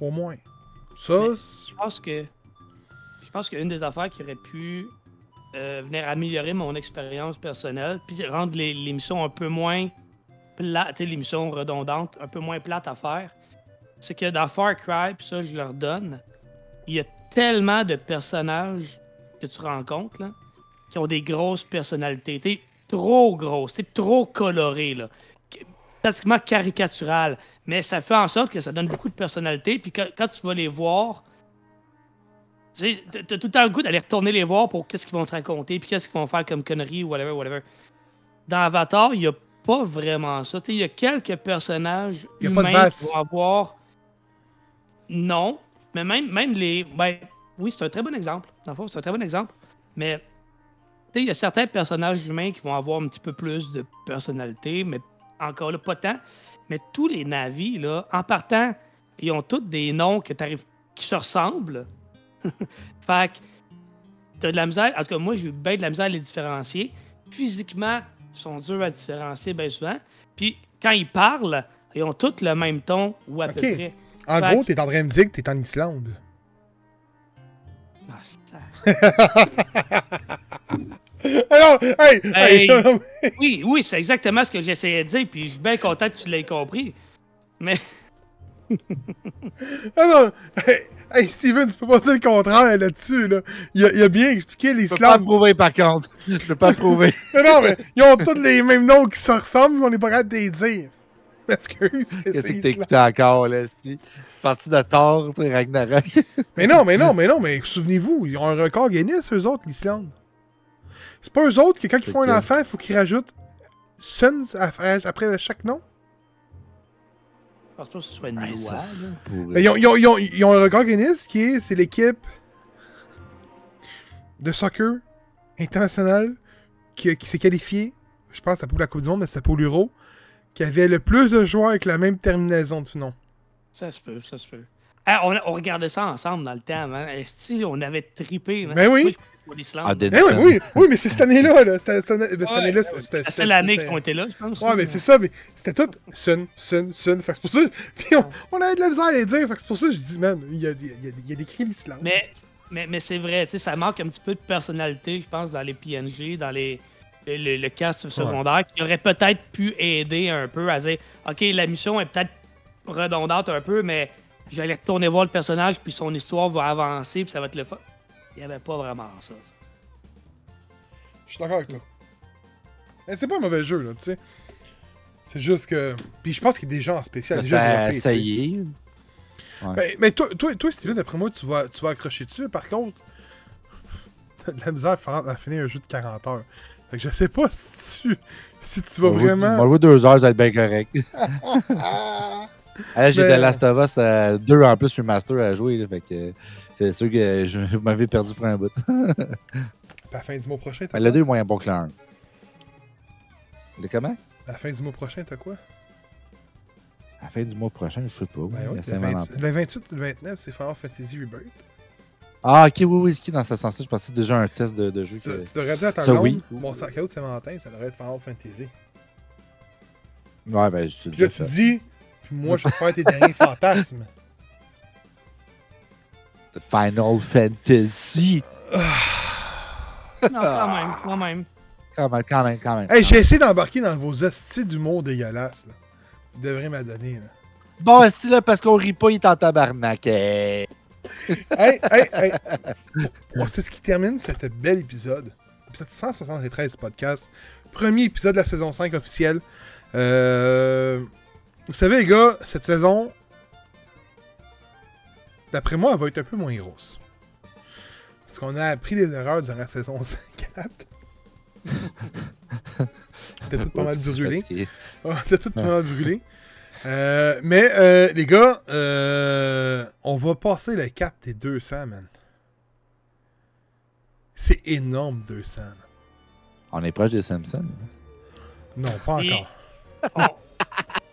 Au moins. Ça, c'est- Je pense que je pense qu'une des affaires qui aurait pu euh, venir améliorer mon expérience personnelle, puis rendre les, les missions un peu moins plates, les missions redondantes, un peu moins plates à faire, c'est que dans Far Cry, puis ça je leur donne, il y a tellement de personnages que tu rencontres là, qui ont des grosses personnalités, trop grosses, tu sais, trop colorées là, pratiquement caricaturales, mais ça fait en sorte que ça donne beaucoup de personnalité, puis quand, quand tu vas les voir tu t'as tout le temps le goût d'aller retourner les voir pour qu'est-ce qu'ils vont te raconter, puis qu'est-ce qu'ils vont faire comme conneries, ou whatever, whatever. Dans Avatar, il n'y a pas vraiment ça. Il y a quelques personnages y a pas de humains qui vont avoir... Non, mais même, même les... Ben, oui, c'est un très bon exemple. Dans le fond, c'est un très bon exemple. Mais, il y a certains personnages humains qui vont avoir un petit peu plus de personnalité, mais encore là, pas tant. Mais tous les navis, là, en partant, ils ont tous des noms que qui se ressemblent. fait que t'as de la misère. En tout cas, moi, j'ai eu bien de la misère à les différencier. Physiquement, ils sont durs à différencier bien souvent. Puis quand ils parlent, ils ont tous le même ton ou à peu près. en Fait gros, que- t'es en train de me dire que t'es en Islande. Ah, ça- Alors, hey, hey, oui, oui, c'est exactement ce que j'essayais de dire, puis je suis bien content que tu l'aies compris. Mais ah non, hey, hey, Steven, tu peux pas dire le contraire là-dessus. Là. Il, a, il a bien expliqué Je peux pas prouver, par contre. Je peux pas prouver. Mais non, mais ils ont tous les mêmes noms qui se ressemblent, mais on n'est pas capable de les dire. Excuse, Qu'est-ce que t'as Islande. écouté encore, là? C'est parti de Thor, toi, Ragnarok. Mais non, mais non, mais non, mais souvenez-vous, ils ont un record Guinness, eux autres, l'Islande. C'est pas eux autres que quand ils font un enfant, il faut qu'ils rajoutent Sons à- après chaque nom? je pense pas que ce soit une Ouais, loi. ça, Mais ils, ont, ils ont- ils ont- ils ont un record Guinness qui est c'est l'équipe de soccer internationale qui, qui s'est qualifiée. Je pense que c'est pas pour la Coupe du Monde, mais c'est pour l'Euro. qui avait le plus de joueurs avec la même terminaison de nom. Ça se peut, ça se peut. Ah, on, on regardait ça ensemble dans le temps, hein. Esti, on avait trippé. hein. Ben oui. Ah, Eh oui, oui, oui, mais c'est cette année-là. Là. C'était- Cette année- ben, cette année-là, c'était- C'est c'était- la seule année c'était- qu'ils ont été là, je pense. Ouais, mais c'est ça, mais c'était tout Sun, Sun, Sun. Fait que c'est pour ça. Puis on, on avait de la misère à les dire. Fait que c'est pour ça que je dis, man, il y a, il y a, il y a- il y a des cris l'Islande. Mais, mais, mais c'est vrai, tu sais, ça manque un petit peu de personnalité, je pense, dans les PNG, dans les, le, le- le cast secondaire, qui aurait peut-être pu aider un peu à dire Ok, la mission est peut-être redondante un peu, mais je vais aller retourner voir le personnage, puis son histoire va avancer, puis ça va être le fun. Il n'y avait pas vraiment ça. Je suis d'accord avec toi. Mais c'est pas un mauvais jeu, là, tu sais. C'est juste que. Puis je pense qu'il y a des gens en spécial. Là, déjà c'était développés, tu sais. essayé. Mais, mais toi, toi, toi, Steven, d'après moi, tu vas, tu vas accrocher dessus. Par contre, t'as de la misère à, finir un jeu de 40 heures. Fait que je sais pas si tu, si tu vas vraiment. On va jouer deux heures, ça va être bien correct. J'ai Mais- The Last of Us euh, 2 en plus remaster à jouer. là, fait que c'est sûr que je, vous m'avez perdu pour un bout. À la fin du mois prochain, t'as le quoi? 2 est moins bon que le 1. Le comment? À la fin du mois prochain, t'as quoi? À la fin du mois prochain, je sais pas. Ben oui, le, Saint-Valentin. 28, le 28 ou le 29, c'est Final Fantasy Rebirth. Ah, ok, oui, oui, ski, dans ce sens-là, je pensais déjà un test de, de jeu. Tu que- tu devrais dire à ta blonde, oui. mon sac à dos de Saint-Valentin, ça devrait être Final Fantasy. Ouais, ben, je suis Je te fait. dis, puis moi, je vais te faire tes derniers fantasmes. Final Fantasy. Non, quand même, quand même. Quand même, quand même, quand même. Hey, j'ai essayé d'embarquer dans vos hosties d'humour dégueulasse. Là. Vous devrez m'adonner. Là. Bon, est là, parce qu'on rit pas, il est en tabarnak. eh. hey, hey, hey. Bon, c'est ce qui termine cet bel épisode. Épisode 173 du podcast. Premier épisode de la saison 5 officielle. Euh, Vous savez, les gars, cette saison, d'après moi, elle va être un peu moins grosse. Parce qu'on a appris des erreurs durant la saison 4. C'était tout pas mal brûlé. Ouais, T'as tout vraiment brûlé. Euh, mais euh, les gars, euh, on va passer le cap des 200, man. C'est énorme, 200. là. On est proche des Simpsons. Non, pas Et- encore.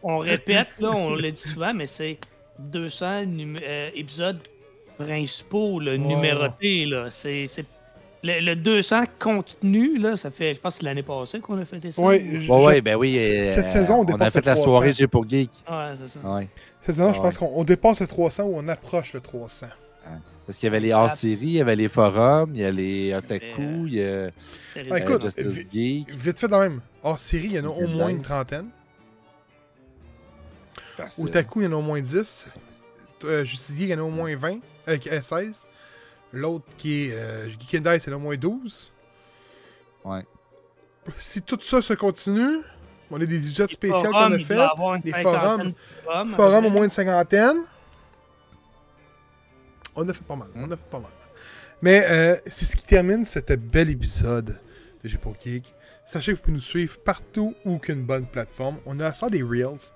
On répète, là, on le dit souvent, mais c'est 200 numé- euh, épisodes principaux, là, numérotés. Là. C'est, c'est- Le, le 200 contenu, là, ça fait, je pense que c'est l'année passée qu'on a fait ça. Ouais, Ouais, je- Ouais, ben oui. euh, Cette saison, on on a fait le la 300. soirée J'ai pour Geek. c'est ça. Ouais. Cette saison, je pense qu'on on dépasse le 300 ou on approche le 300. Parce qu'il y avait les hors-séries, il y avait les forums, il y a les otaku, Euh, il y a Ah, écoute, Justice vi- Geek. Vite fait, de même. Hors série, il y en a au moins une trentaine. Facile. Otaku, il y en a au moins 10. Euh, Justice League, il y en a au moins 20. Euh, euh, 16. L'autre qui est euh, Geek and Dice, il y en a au moins 12. Ouais. Si tout ça se continue, on a des budgets Les spéciaux qu'on a fait. cinquantaine forums. forums, au moins une cinquantaine. On a fait pas mal. On a fait pas mal. Mais euh, c'est ce qui termine cet bel épisode de J'ai pour Geek. Sachez que vous pouvez nous suivre partout où qu'une bonne plateforme. On a ça des Reels.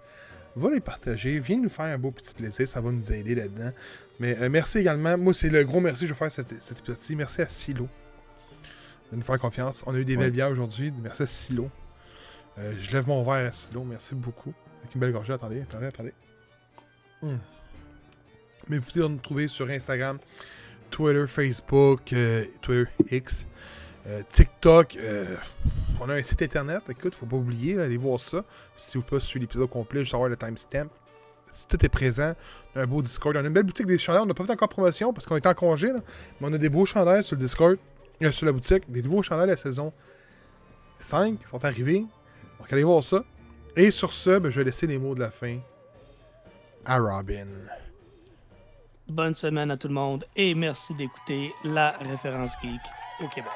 Va les partager. Viens nous faire un beau petit plaisir. Ça va nous aider là-dedans. Mais euh, merci également. Moi, c'est le gros merci que je vais faire cet, cet épisode-ci. Merci à Silo de nous faire confiance. On a eu des Ouais. belles bières aujourd'hui. Merci à Silo. Euh, je lève mon verre à Silo. Merci beaucoup. Avec une belle gorgée. Attendez, attendez, attendez. Hmm. Mais vous pouvez nous trouver sur Instagram, Twitter, Facebook, euh, Twitter X, euh, TikTok. euh, on a un site internet. Écoute, faut pas oublier, là, allez voir ça. Si vous pas suivre l'épisode complet, juste avoir le timestamp. Si tout est présent, on a un beau Discord. On a une belle boutique des chandails. On n'a pas fait encore promotion parce qu'on est en congé. là. Mais on a des beaux chandails sur le Discord, euh, sur la boutique. Des nouveaux chandails de la saison 5 qui sont arrivés. Donc allez voir ça. Et sur ce, ben, je vais laisser les mots de la fin à Robin. Bonne semaine à tout le monde et merci d'écouter la référence geek au Québec.